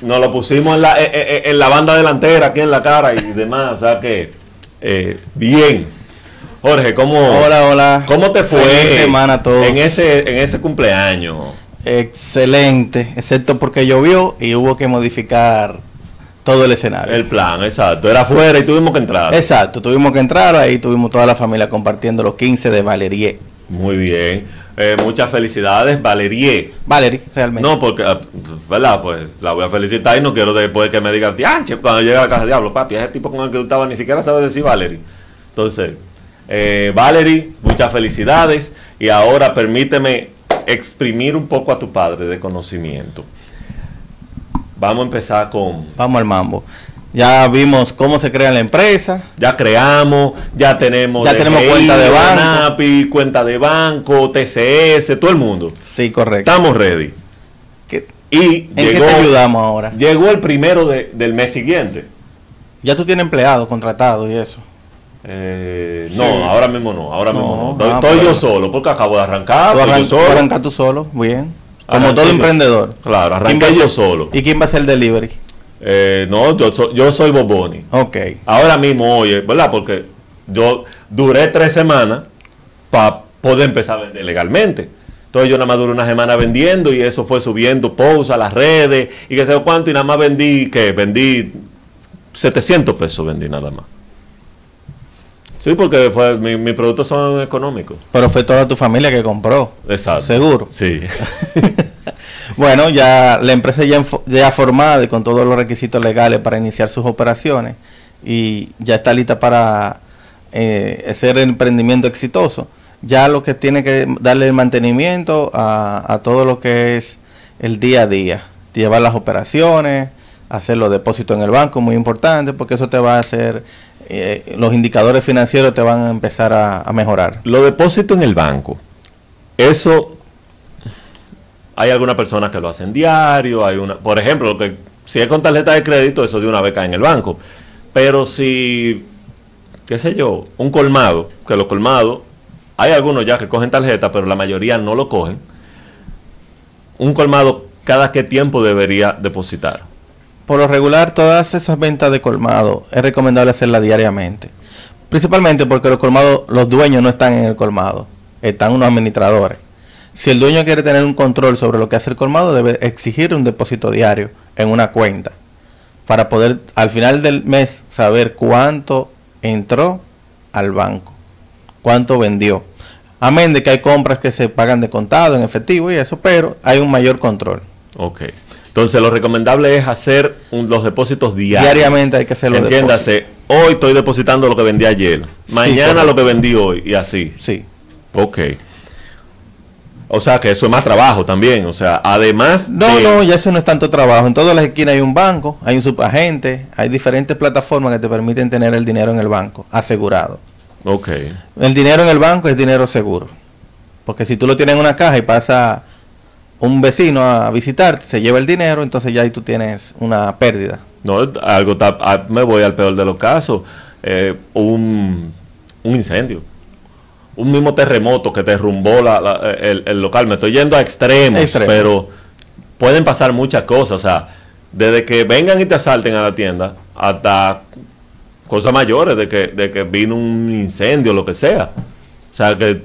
nos lo pusimos en la, eh, eh, en, la banda delantera, aquí en la cara y demás. O sea que, eh, bien. Jorge, ¿cómo, hola, hola. ¿cómo te fue semana todos. En, ese, en ese cumpleaños? Excelente, excepto porque llovió y hubo que modificar todo el escenario. El plan, exacto. Era afuera y tuvimos que entrar. Exacto, tuvimos que entrar, ahí tuvimos toda la familia compartiendo los 15 de Valerie. Muy bien. Eh, muchas felicidades, Valerie. Valerie, realmente. No, porque, ah, ¿verdad? Pues la voy a felicitar y no quiero después que me digan, che, cuando llega a la casa de diablo, papi, ese tipo con el que tú estabas ni siquiera sabe decir Valerie. Entonces, eh, Valerie, muchas felicidades y ahora permíteme exprimir un poco a tu padre de conocimiento. Vamos a empezar con... Vamos al mambo. Ya vimos cómo se crea la empresa. Ya creamos, ya tenemos, ya tenemos cuenta de banco. cuenta de banco, TCS, todo el mundo. Sí, correcto. Estamos ready. y ¿En qué te ayudamos ahora? Llegó el primero del mes siguiente. Ya tú tienes empleado contratado y eso. Eh, no, ahora mismo no, ahora mismo no. Estoy, yo solo porque acabo de arrancar. Tú yo solo. arrancas tú solo, bien. Como todo emprendedor. Claro, arranqué yo solo. ¿Y quién va a hacer el delivery? Eh, no, yo, so- yo soy Boboni. Ok. Ahora mismo, oye, ¿verdad? Porque yo duré tres semanas para poder empezar a vender legalmente. Entonces yo nada más duré una semana vendiendo y eso fue subiendo posts a las redes y qué sé yo cuánto y nada más vendí, que vendí 700 pesos vendí nada más. Sí, porque fue, mi- mis productos son económicos. Pero fue toda tu familia que compró. Exacto. Seguro. Sí. Bueno, ya la empresa ya, ya formada y con todos los requisitos legales para iniciar sus operaciones y ya está lista para eh, hacer el emprendimiento exitoso. Ya lo que tiene que darle el mantenimiento a, a todo lo que es el día a día, llevar las operaciones, hacer los depósitos en el banco, muy importante, porque eso te va a hacer, eh, los indicadores financieros te van a empezar a, mejorar. Los depósitos en el banco, eso hay algunas personas que lo hacen diario, hay una, por ejemplo, lo que si es con tarjeta de crédito, eso de una vez cae en el banco. Pero si, qué sé yo, un colmado, que los colmados, hay algunos ya que cogen tarjeta, pero la mayoría no lo cogen. Un colmado, ¿cada qué tiempo debería depositar? Por lo regular, todas esas ventas de colmado es recomendable hacerlas diariamente. Principalmente porque los colmados, los dueños no están en el colmado, están unos administradores. Si el dueño quiere tener un control sobre lo que hace el colmado, debe exigir un depósito diario en una cuenta para poder al final del mes saber cuánto entró al banco, cuánto vendió. Amén de que hay compras que se pagan de contado en efectivo y eso, pero hay un mayor control. Ok. Entonces, lo recomendable es hacer un- los depósitos diarios. Diariamente hay que hacerlo. Entiéndase, hoy estoy depositando lo que vendí ayer, mañana lo que vendí hoy y así. Sí. Ok. O sea que eso es más trabajo también. O sea, además No, de- no, ya eso no es tanto trabajo. En todas las esquinas hay un banco, hay un subagente, hay diferentes plataformas que te permiten tener el dinero en el banco, asegurado. Ok. El dinero en el banco es dinero seguro. Porque si tú lo tienes en una caja y pasa un vecino a visitarte, se lleva el dinero, entonces ya ahí tú tienes una pérdida. No, algo está- ah, me voy al peor de los casos. Eh, un, un incendio. Un mismo terremoto que derrumbó la- la- el, el local. Me estoy yendo a extremos, Extremo. pero pueden pasar muchas cosas. O sea, desde que vengan y te asalten a la tienda hasta cosas mayores, de que, de que vino un incendio, lo que sea. O sea, que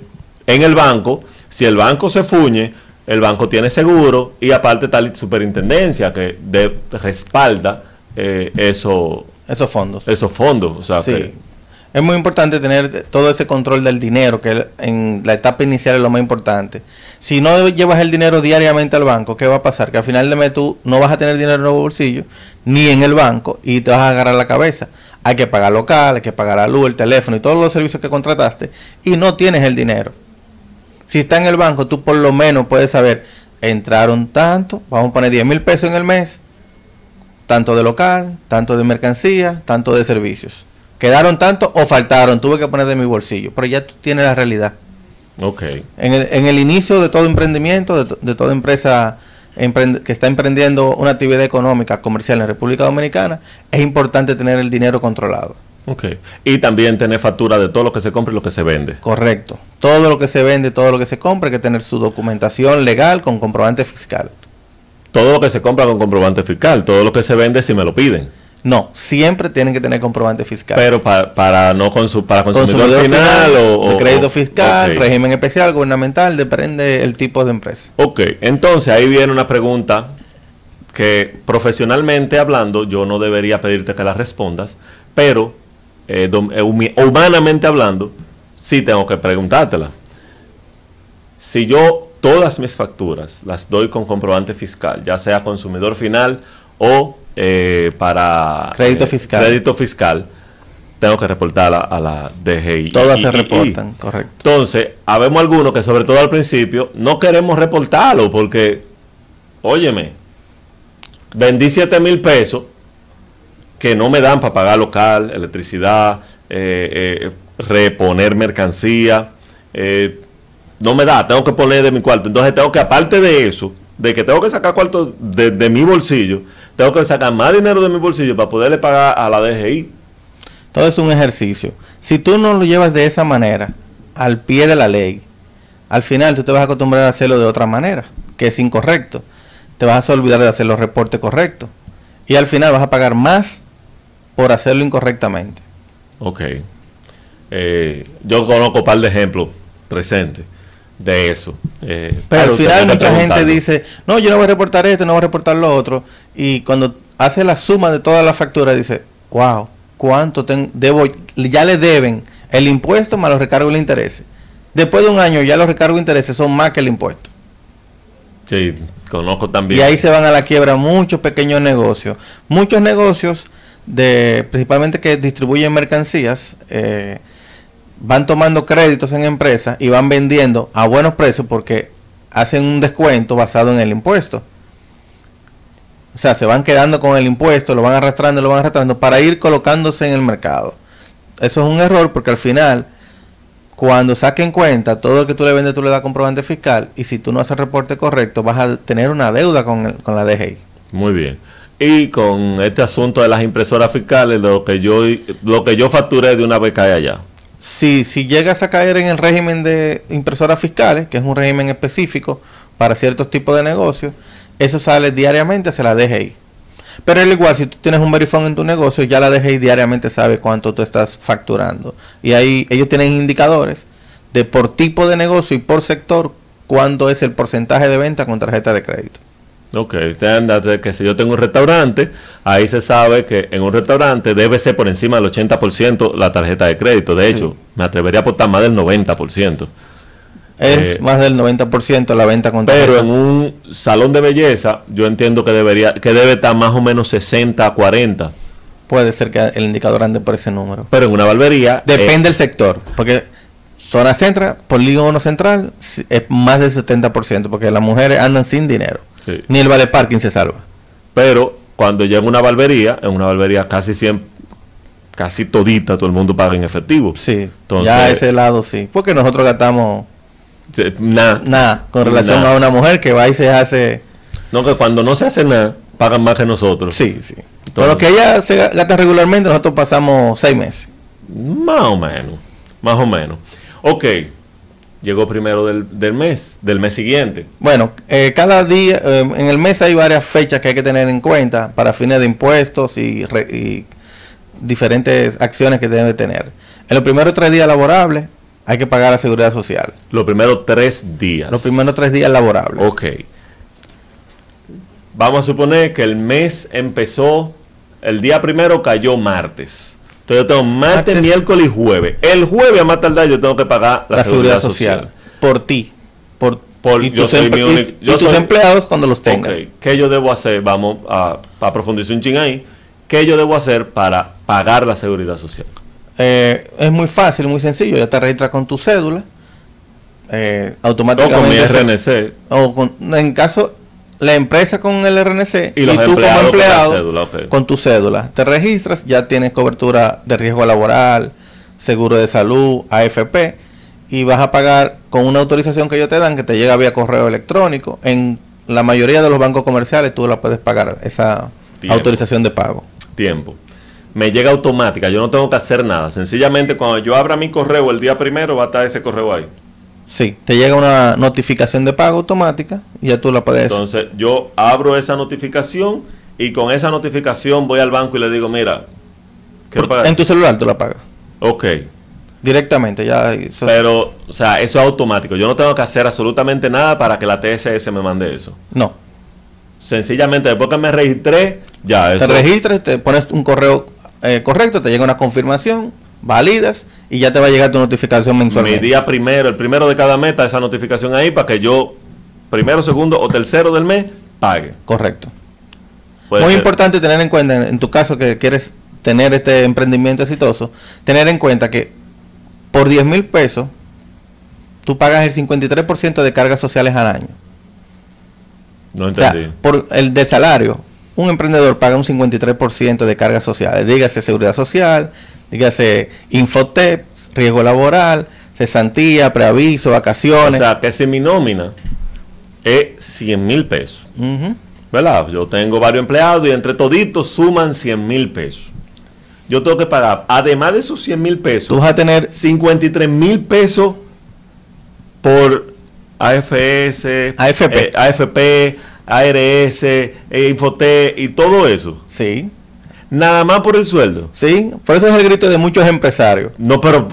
en el banco, si el banco se fuñe, el banco tiene seguro y aparte está la superintendencia que de- respalda eh, eso, Esos fondos. esos fondos. O sea, Sí. que- Es muy importante tener todo ese control del dinero, que en la etapa inicial es lo más importante. Si no llevas el dinero diariamente al banco, ¿qué va a pasar? Que al final de mes tú no vas a tener dinero en los bolsillos, ni en el banco, y te vas a agarrar la cabeza. Hay que pagar local, hay que pagar la luz, el teléfono y todos los servicios que contrataste, y no tienes el dinero. Si está en el banco, tú por lo menos puedes saber, entraron tanto, vamos a poner 10 mil pesos en el mes, tanto de local, tanto de mercancía, tanto de servicios. Quedaron tanto o faltaron, tuve que poner de mi bolsillo, pero ya tú tienes la realidad. ok. En el, en el inicio de todo emprendimiento, de, de toda empresa que está emprendiendo una actividad económica comercial en República Dominicana, es importante tener el dinero controlado. Ok. Y también tener factura de todo lo que se compra y lo que se vende. Correcto. Todo lo que se vende, todo lo que se compra, hay que tener su documentación legal con comprobante fiscal. Todo lo que se compra con comprobante fiscal. Todo lo que se vende si me lo piden. No, siempre tienen que tener comprobante fiscal. Pero pa- para no consu para consumidor, Consumidor final, final, o, de crédito o- fiscal, régimen especial, gubernamental, depende el tipo de empresa. Ok, entonces ahí viene una pregunta que profesionalmente hablando yo no debería pedirte que la respondas, pero eh, eh, humanamente hablando sí tengo que preguntártela. Si yo todas mis facturas las doy con comprobante fiscal, ya sea consumidor final o eh, para Crédito fiscal. crédito fiscal, tengo que reportarla a la DGI. Todas Y- se y- y- reportan, correcto. entonces, habemos algunos que sobre todo al principio no queremos reportarlo porque, óyeme, vendí 7 mil pesos que no me dan para pagar local, electricidad, eh, eh, reponer mercancía, eh, no me da, tengo que poner de mi cuarto. Entonces tengo que, aparte de eso, de que tengo que sacar cuarto de, de mi bolsillo, tengo que sacar más dinero de mi bolsillo para poderle pagar a la DGI. Todo es un ejercicio. Si tú no lo llevas de esa manera, al pie de la ley, al final tú te vas a acostumbrar a hacerlo de otra manera, que es incorrecto. Te vas a olvidar de hacer los reportes correctos. Y al final vas a pagar más por hacerlo incorrectamente. Ok. Eh, yo conozco un par de ejemplos presentes de eso. Eh, Pero al final mucha gente dice, no, yo no voy a reportar esto, no voy a reportar lo otro. Y cuando hace la suma de todas las facturas, dice, wow, ¿cuánto ten- debo? Ya le deben el impuesto más los recargos y los intereses. Después de un año ya los recargos e intereses son más que el impuesto. Sí, conozco también. Y ahí se van a la quiebra muchos pequeños negocios. Muchos negocios, de principalmente que distribuyen mercancías, eh, van tomando créditos en empresas y van vendiendo a buenos precios porque hacen un descuento basado en el impuesto. O sea, se van quedando con el impuesto, lo van arrastrando, lo van arrastrando para ir colocándose en el mercado. Eso es un error porque al final, cuando saquen cuenta, todo lo que tú le vendes tú le das comprobante fiscal y si tú no haces reporte correcto vas a tener una deuda con, el- con la DGI. Muy bien. Y con este asunto de las impresoras fiscales, lo que yo lo que yo facturé de una vez cae allá. Si, si llegas a caer en el régimen de impresoras fiscales, que es un régimen específico para ciertos tipos de negocios, eso sale diariamente hacia la DGI. Pero al igual, si tú tienes un verifón en tu negocio, ya la DGI diariamente sabe cuánto tú estás facturando. Y ahí ellos tienen indicadores de por tipo de negocio y por sector cuánto es el porcentaje de venta con tarjeta de crédito. Ok, usted anda de que si yo tengo un restaurante, ahí se sabe que en un restaurante debe ser por encima del 80% la tarjeta de crédito. De hecho, me atrevería a aportar más del 90%. Es Eh, más del 90% la venta con Pero tarjeta. en un salón de belleza, yo entiendo que debería que debe estar más o menos 60 a 40. Puede ser que el indicador ande por ese número. Pero en una barbería Depende del sector, porque zona central, polígono central, es más del 70%, porque las mujeres andan sin dinero. Sí. Ni el vale parking se salva. Pero cuando llega una barbería, en una barbería casi siempre, casi todita, todo el mundo paga en efectivo. Sí, Entonces- ya ese lado sí. Porque nosotros gastamos Nada. nada con relación a una mujer que va y se hace... No, que cuando no se hace nada, pagan más que nosotros. Sí, sí. Todo lo que ella se ga- gasta regularmente, nosotros pasamos seis meses. Más o menos. Más o menos. Ok. Llegó primero del, del mes, del mes siguiente. Bueno, eh, cada día, eh, en el mes hay varias fechas que hay que tener en cuenta para fines de impuestos y, re- y diferentes acciones que debe tener. En los primeros tres días laborables hay que pagar la seguridad social. Los primeros tres días. Los primeros tres días laborables. Ok. Vamos a suponer que el mes empezó, el día primero cayó martes. Entonces yo tengo martes, Martes. miércoles y jueves. El jueves a más tardar yo tengo que pagar la, la, seguridad social, por ti, por, Por- y yo tus, soy emple- mi y- y tus soy- empleados cuando los tengas. ¿Qué yo debo hacer? Vamos a, a profundizar un ching ahí. ¿Qué yo debo hacer para pagar la seguridad social? Eh, es muy fácil, muy sencillo. Ya te registras con tu cédula. eh, O automáticamente. con mi se- RNC. o con- en caso la empresa con el RNC Y los tú como con empleado cédula, ok. con tu cédula te registras ya tienes cobertura de riesgo laboral seguro de salud AFP y vas a pagar con una autorización que ellos te dan que te llega vía correo electrónico en la mayoría de los bancos comerciales tú la puedes pagar esa Tiempo. autorización de pago Tiempo. Me llega automática. Yo no tengo que hacer nada. Sencillamente cuando yo abra mi correo el día primero va a estar ese correo ahí. Sí te llega una notificación de pago automática y ya tú la puedes Entonces yo abro esa notificación y con esa notificación voy al banco y le digo, mira, por- pagar. en tu celular tú la pagas Ok. directamente ya eso- Pero, o sea, eso es automático. Yo no tengo que hacer absolutamente nada para que la TSS me mande eso. no Sencillamente, después que me registré, ya Te eso. registras, te pones un correo eh, correcto, te llega una confirmación, validas y ya te va a llegar tu notificación Mi mensualmente. día primero, el primero de cada mes, está esa notificación ahí para que yo, primero, segundo o tercero del mes, pague. Correcto. Puede Muy ser. importante tener en cuenta, en, tu caso que quieres tener este emprendimiento exitoso, tener en cuenta que por 10 mil pesos tú pagas el 53% de cargas sociales al año. No O sea, entendí. por el de salario, un emprendedor paga un 53% de cargas sociales. Dígase seguridad social, dígase Infotep, riesgo laboral, cesantía, preaviso, o vacaciones. sea, que si mi nómina es 100 mil pesos. ¿verdad? Yo tengo varios empleados y entre toditos suman 100 mil pesos. Yo tengo que pagar, además de esos 100 mil Tú pesos, vas a tener 53 mil pesos por AFS, AFP. eh, AFP, ARS, eh, Infoté y todo eso. Sí, Nada más por el sueldo. sí. Por eso es el grito de muchos empresarios. No, pero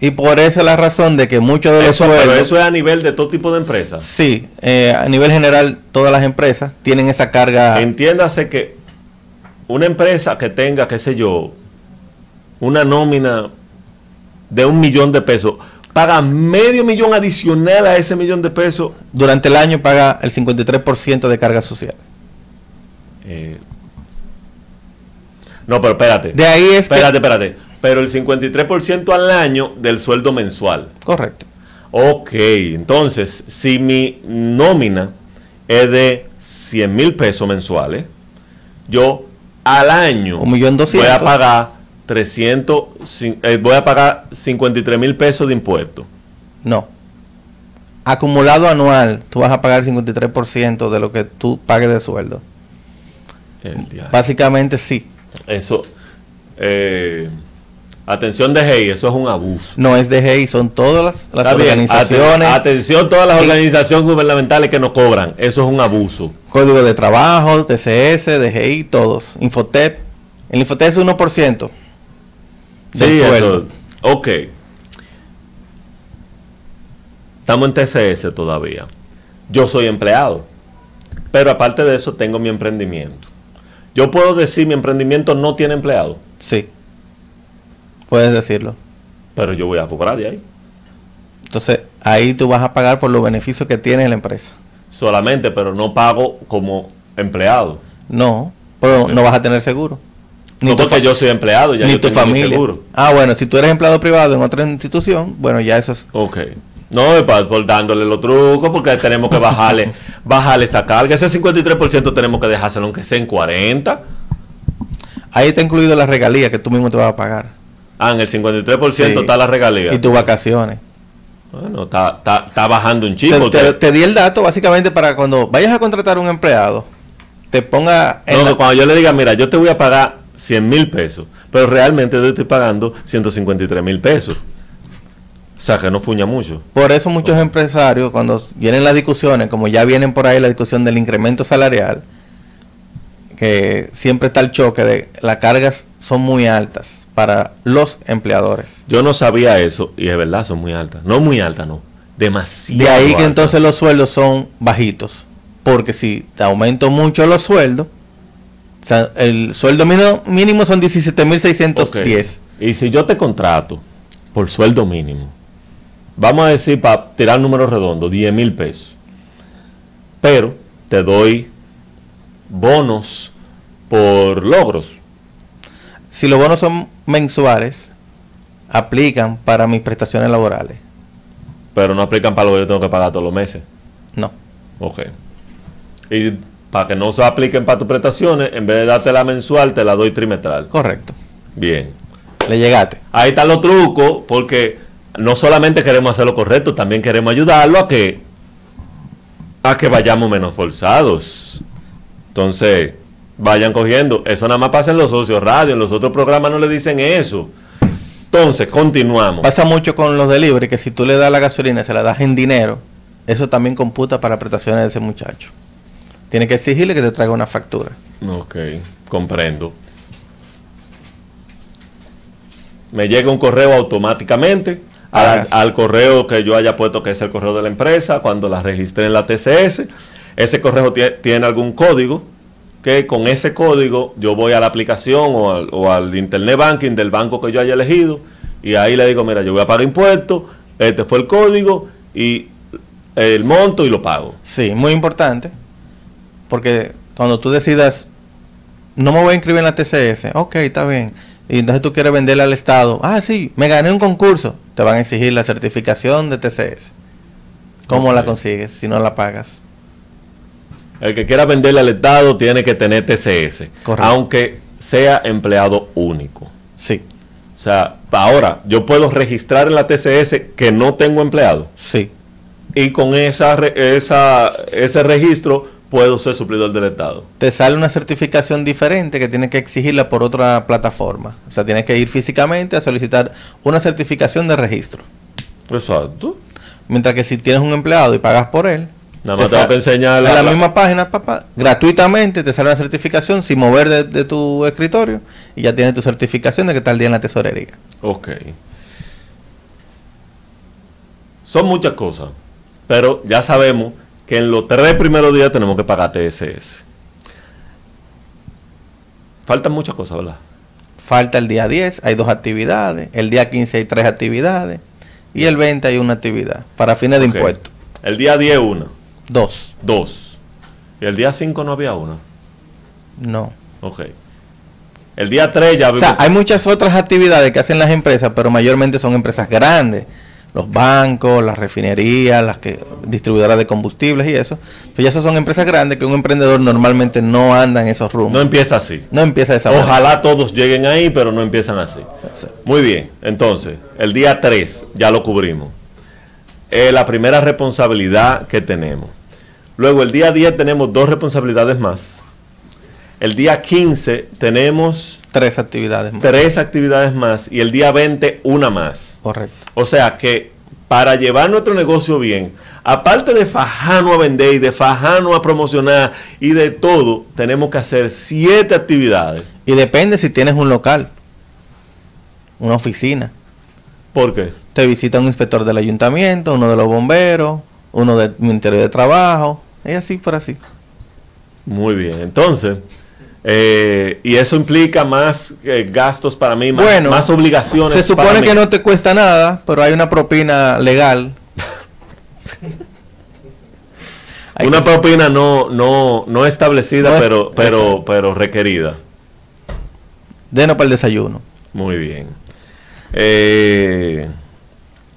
Y por eso es la razón de que muchos de los eso, pero sueldos... eso es a nivel de todo tipo de empresas. Sí, eh, a nivel general todas las empresas tienen esa carga. Entiéndase que una empresa que tenga, qué sé yo, una nómina de un millón de pesos, paga medio millón adicional a ese millón de pesos. Durante el año paga el 53% de carga social. Eh, no, pero espérate. De ahí es que- Espérate, espérate. Pero el 53% al año del sueldo mensual. Correcto. Ok, entonces, si mi nómina es de 100 mil pesos mensuales, yo al año Un millón voy a pagar 300, cin- eh, voy a pagar 53 mil pesos de impuestos. No. Acumulado anual, tú vas a pagar el 53% de lo que tú pagues de sueldo. Básicamente sí. Eso, eh, atención de Hey, eso es un abuso. No es de GEI, son todas las, las Está bien, organizaciones, aten- atención todas las Y- organizaciones gubernamentales que nos cobran, eso es un abuso. Código de Trabajo, TCS, DGI, todos. Infotep. El Infotep es 1% del Sí, sueldo. eso. Ok. Estamos en TCS todavía. Yo soy empleado. Pero aparte de eso, tengo mi emprendimiento. Yo puedo decir mi emprendimiento no tiene empleado, Sí. Puedes decirlo. pero yo voy a cobrar de ahí. Entonces, ahí tú vas a pagar por los beneficios que tiene la empresa. Solamente, pero no pago como empleado. No, pero no vas a tener seguro. No tu porque yo soy empleado, ya ni yo tu tengo mi familia. seguro. Ah, bueno, si tú eres empleado privado en otra institución, bueno, ya eso es. Ok. No, por dándole los trucos, porque tenemos que bajarle, bajarle esa carga. Ese 53% tenemos que dejárselo aunque sea en 40. Ahí está incluido la regalía que tú mismo te vas a pagar. Ah, en el 53% Sí. está la regalía. Y tus vacaciones. Bueno, está, está, está bajando un chico. te- te di el dato básicamente para cuando vayas a contratar un empleado, te ponga en No, la- cuando yo le diga, mira, yo te voy a pagar 100 mil pesos, pero realmente yo estoy pagando 153 mil pesos. O sea, que no fuña mucho. Por eso muchos empresarios, cuando vienen las discusiones, como ya vienen por ahí la discusión del incremento salarial, que siempre está el choque de las cargas son muy altas para los empleadores. Yo no sabía eso, y es verdad, son muy altas. No muy altas, no. Demasiado. De ahí que altas. entonces los sueldos son bajitos. Porque si te aumento mucho los sueldos, o sea, el sueldo mínimo, mínimo son 17.610. Ok. Y si yo te contrato por sueldo mínimo, vamos a decir para tirar números redondos, 10 mil pesos, pero te doy bonos por logros. Si los bonos son mensuales, aplican para mis prestaciones laborales. Pero no aplican para lo que yo tengo que pagar todos los meses. No. Ok. Y para que no se apliquen para tus prestaciones, en vez de darte la mensual, te la doy trimestral. Correcto. Bien. Le llegaste. Ahí están los trucos, porque no solamente queremos hacer lo correcto, también queremos ayudarlo a que a que vayamos menos forzados. Entonces, vayan cogiendo. Eso nada más pasa en los socios radio, en los otros programas no le dicen eso. Entonces, continuamos. Pasa mucho con los delivery que si tú le das la gasolina y se la das en dinero, eso también computa para prestaciones de ese muchacho. Tiene que exigirle que te traiga una factura. Ok, comprendo. Me llega un correo automáticamente al, correo que yo haya puesto que es el correo de la empresa cuando la registré en la TCS. Ese correo tie- tiene algún código que con ese código yo voy a la aplicación o al, o al internet banking del banco que yo haya elegido y ahí le digo, mira, yo voy a pagar impuestos, este fue el código y el monto y lo pago. Sí, muy importante. Porque cuando tú decidas, no me voy a inscribir en la TCS, ok, está bien. Y entonces tú quieres venderle al Estado, ah, sí, me gané un concurso. Te van a exigir la certificación de TCS. ¿Cómo la consigues si no la pagas? El que quiera venderle al Estado tiene que tener TCS, Correcto. aunque sea empleado único. Sí, O sea, ahora yo puedo registrar en la TCS que no tengo empleado sí. y con esa, esa ese registro puedo ser suplidor del Estado. Te sale una certificación diferente que tienes que exigirla por otra plataforma. O sea, tienes que ir físicamente a solicitar una certificación de registro. Exacto. Mientras que si tienes un empleado y pagas por él, Nada más Te sa- que enseñar en la, misma página, papá, gratuitamente te sale una certificación sin mover de, de tu escritorio y ya tienes tu certificación de que está el día en la tesorería. Ok. Son muchas cosas, pero ya sabemos que en los tres primeros días tenemos que pagar TSS. Faltan muchas cosas, ¿verdad? Falta el día 10, hay dos actividades, el día 15 hay tres actividades y el 20 hay una actividad para fines de impuestos. El día 10 una, Dos, dos. Y el día 5 no había una. no. Ok. El día 3 ya O sea, hay muchas otras actividades que hacen las empresas, pero mayormente son empresas grandes. Los bancos, las refinerías, las que distribuidoras de combustibles y eso. Pues ya esas son empresas grandes que un emprendedor normalmente no anda en esos no rumbos. empieza así. No, empieza de esa manera. Ojalá todos lleguen ahí, pero no empiezan así. Muy bien, entonces, el día 3 ya lo cubrimos. Eh, la primera responsabilidad que tenemos. Luego, el día 10 tenemos dos responsabilidades más. El día 15 tenemos Tres actividades más. tres actividades más y el día 20 una más. Correcto. O sea que para llevar nuestro negocio bien, aparte de fajarnos a vender y de fajarnos a promocionar y de todo, tenemos que hacer siete actividades. Y depende si tienes un local, una oficina. ¿Por qué? Te visita un inspector del ayuntamiento, uno de los bomberos, uno del Ministerio de Trabajo, y así por así. Muy bien, entonces, eh, y eso implica más eh, gastos para mí, más, Bueno, más obligaciones. Se para supone mí. que no te cuesta nada, pero hay una propina legal. Una propina no, no, no establecida, No es- pero, pero, pero requerida. Denos para el desayuno. Muy bien. Eh,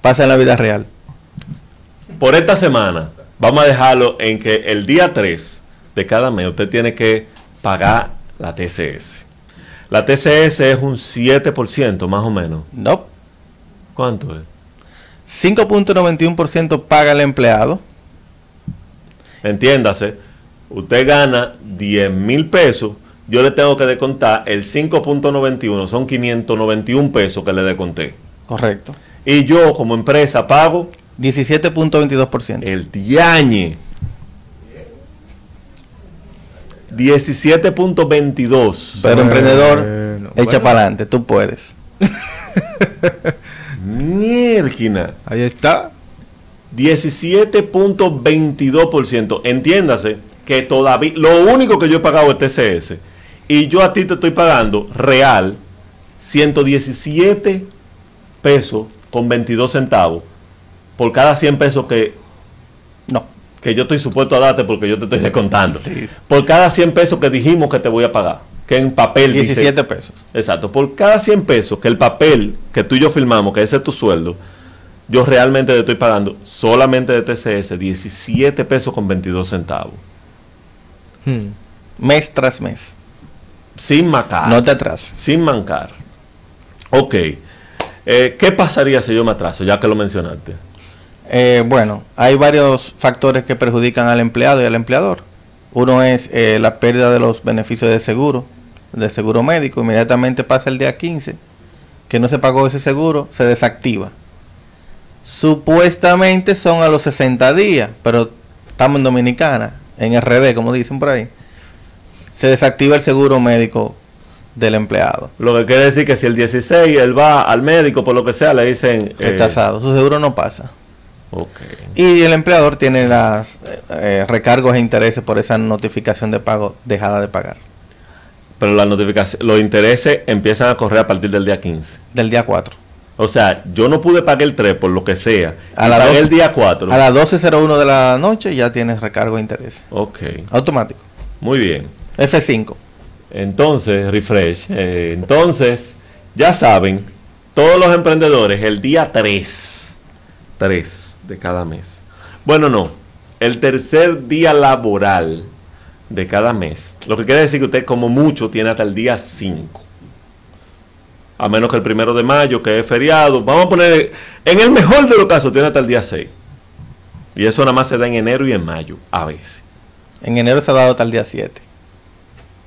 Pasa en la vida real. por esta semana, vamos a dejarlo en que el día 3 de cada mes usted tiene que pagar la TCS. La TCS es un 7% más o menos. No. ¿Cuánto es? 5.91% paga el empleado. Entiéndase, usted gana 10 mil pesos, yo le tengo que descontar el 5.91, son 591 pesos que le desconté. Correcto. Y yo como empresa pago 17.22%. el diañe. 17.22. Pero emprendedor, Bueno, echa bueno. para adelante, tú puedes. Mierquina. Ahí está. 17.22%. Entiéndase que todavía lo único que yo he pagado es TCS y yo a ti te estoy pagando real 117 pesos con 22 centavos por cada 100 pesos que. Que yo estoy supuesto a darte porque yo te estoy descontando. Sí. Por cada 100 pesos que dijimos que te voy a pagar. Que en papel dice- 17 pesos. Exacto. Por cada 100 pesos que el papel que tú y yo firmamos, que ese es tu sueldo, yo realmente te estoy pagando solamente de TCS 17 pesos con 22 centavos. Hmm. Mes tras mes. Sin macar. No te atrases. Sin mancar. Ok. Eh, ¿Qué pasaría si yo me atraso? Ya que lo mencionaste. Eh, bueno, hay varios factores que perjudican al empleado y al empleador. Uno es eh, la pérdida de los beneficios de seguro, de seguro médico. Inmediatamente pasa el día 15, que no se pagó ese seguro, se desactiva. Supuestamente son a los 60 días, pero estamos en Dominicana, en RD, como dicen por ahí. Se desactiva el seguro médico del empleado. Lo que quiere decir que si el 16 él va al médico, por lo que sea, le dicen... eh, Rechazado. Su seguro no pasa. Y el empleador tiene las eh, recargos e intereses por esa notificación de pago dejada de pagar. Pero la notificación, los intereses empiezan a correr a partir del día 15. Del día 4. O sea, yo no pude pagar el 3 por lo que sea. A la pagué dos- el día 4. A las 12.01 de la noche ya tienes recargo e intereses. Ok, Automático. muy bien. F5. Entonces, refresh. eh, entonces, ya saben, todos los emprendedores, el día 3, 3 de cada mes. Bueno, no, el tercer día laboral de cada mes. Lo que quiere decir que usted como mucho tiene hasta el día 5. A menos que el primero de mayo, que es feriado. Vamos a poner, en el mejor de los casos, tiene hasta el día 6. Y eso nada más se da en enero y en mayo, a veces. En enero se ha dado hasta el día 7.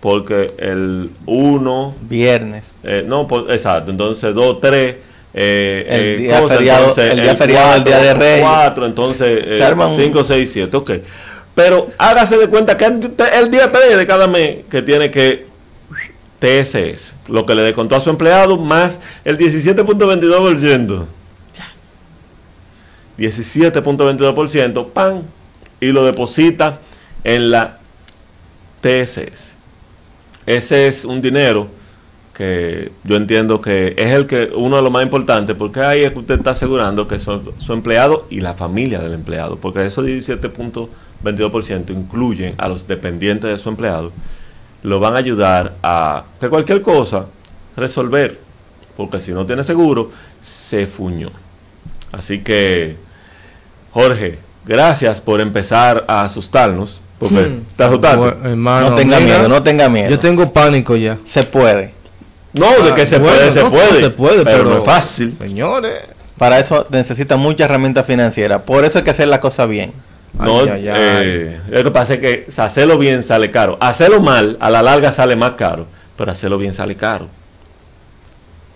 Porque el 1, Viernes. Eh, no, pues, exacto. Entonces, 2, 3. Eh, El eh, día cosa, feriado- entonces, el día feriado del Día de Reyes. 4, entonces, Se arma un- 5, 6, 7. Ok. Pero hágase de cuenta que el día 3 de cada mes que tiene que TSS, lo que le descontó a su empleado más el 17.22%. 17.22%, pan, y lo deposita en la TSS. Ese es un dinero que yo entiendo que es el que uno de los más importantes, porque ahí es que usted está asegurando que su, su empleado y la familia del empleado, porque esos 17.22% incluyen a los dependientes de su empleado, lo van a ayudar a que cualquier cosa resolver, porque si no tiene seguro, se fuñó. Así que, Jorge, gracias por empezar a asustarnos, porque Hmm. te asustaste. Bueno, hermano, no tenga mira, miedo, no tenga miedo. Yo tengo pánico ya. Se puede. No, de que se Ah, Bueno, puede, se no, puede, se puede, pero, pero- no es fácil. Señores. Para eso necesita mucha herramienta financiera. Por eso hay que hacer la cosa bien. No, Ay, ay, ay. eh, lo que pasa es que hacerlo bien sale caro. Hacerlo mal, a la larga sale más caro, pero hacerlo bien sale caro.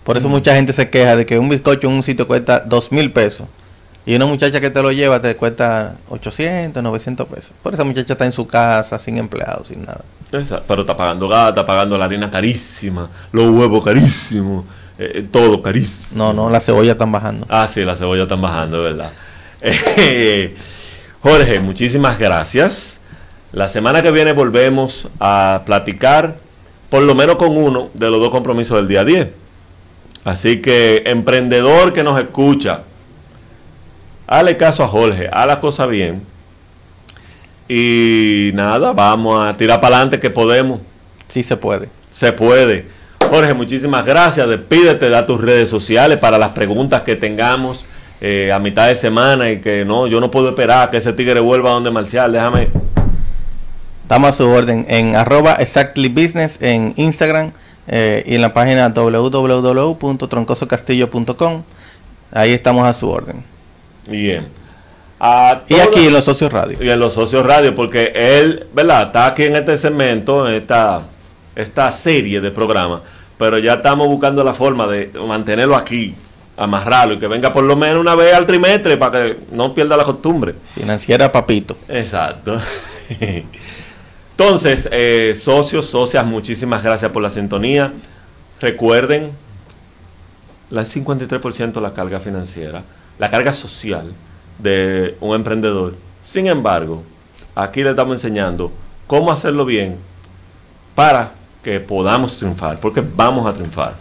Por eso mucha gente se queja de que un bizcocho en un sitio cuesta dos mil pesos. Y una muchacha que te lo lleva te cuesta 800, 900 pesos. Por esa muchacha está en su casa, sin empleado, sin nada. Esa- pero está pagando gas, está pagando la harina carísima, los huevos carísimos, eh, eh, todo carísimo. No, no, las cebollas están bajando. Ah, sí, la cebolla están bajando, verdad. Eh, Jorge, muchísimas gracias. La semana que viene volvemos a platicar, por lo menos con uno de los dos compromisos del día 10. Así que, emprendedor que nos escucha, hale caso a Jorge, haz la cosa bien. Y nada, vamos a tirar para adelante que podemos. Sí se puede. Se puede. Jorge, muchísimas gracias. Despídete, da tus redes sociales para las preguntas que tengamos eh, a mitad de semana y que no, yo no puedo esperar que ese tigre vuelva donde Marcial. Déjame. Estamos a su orden en arroba exactly business en Instagram eh, y en la página www.troncosocastillo.com. Ahí estamos a su orden. Bien. A Y aquí en los socios radio. Y en los socios radio, porque él, ¿verdad? Está aquí en este segmento, en esta, esta serie de programas, pero ya estamos buscando la forma de mantenerlo aquí, amarrarlo y que venga por lo menos una vez al trimestre para que no pierda la costumbre. Financiera Papito. Exacto. Entonces, eh, socios, socias, muchísimas gracias por la sintonía. Recuerden, la 53% la carga financiera, la carga social de un emprendedor. Sin embargo, aquí le estamos enseñando cómo hacerlo bien para que podamos triunfar, porque vamos a triunfar.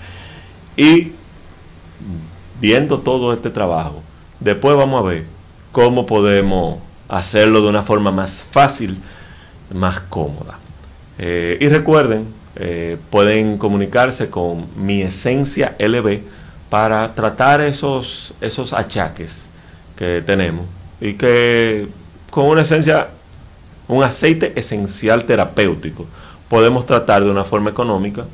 Y viendo todo este trabajo, después vamos a ver cómo podemos hacerlo de una forma más fácil, más cómoda. Eh, y recuerden, eh, pueden comunicarse con mi esencia LB para tratar esos, esos achaques que tenemos y que con una esencia, un aceite esencial terapéutico, podemos tratar de una forma económica.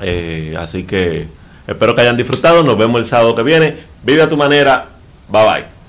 Eh, así que espero que hayan disfrutado. Nos vemos el sábado que viene. Vive a tu manera. Bye bye.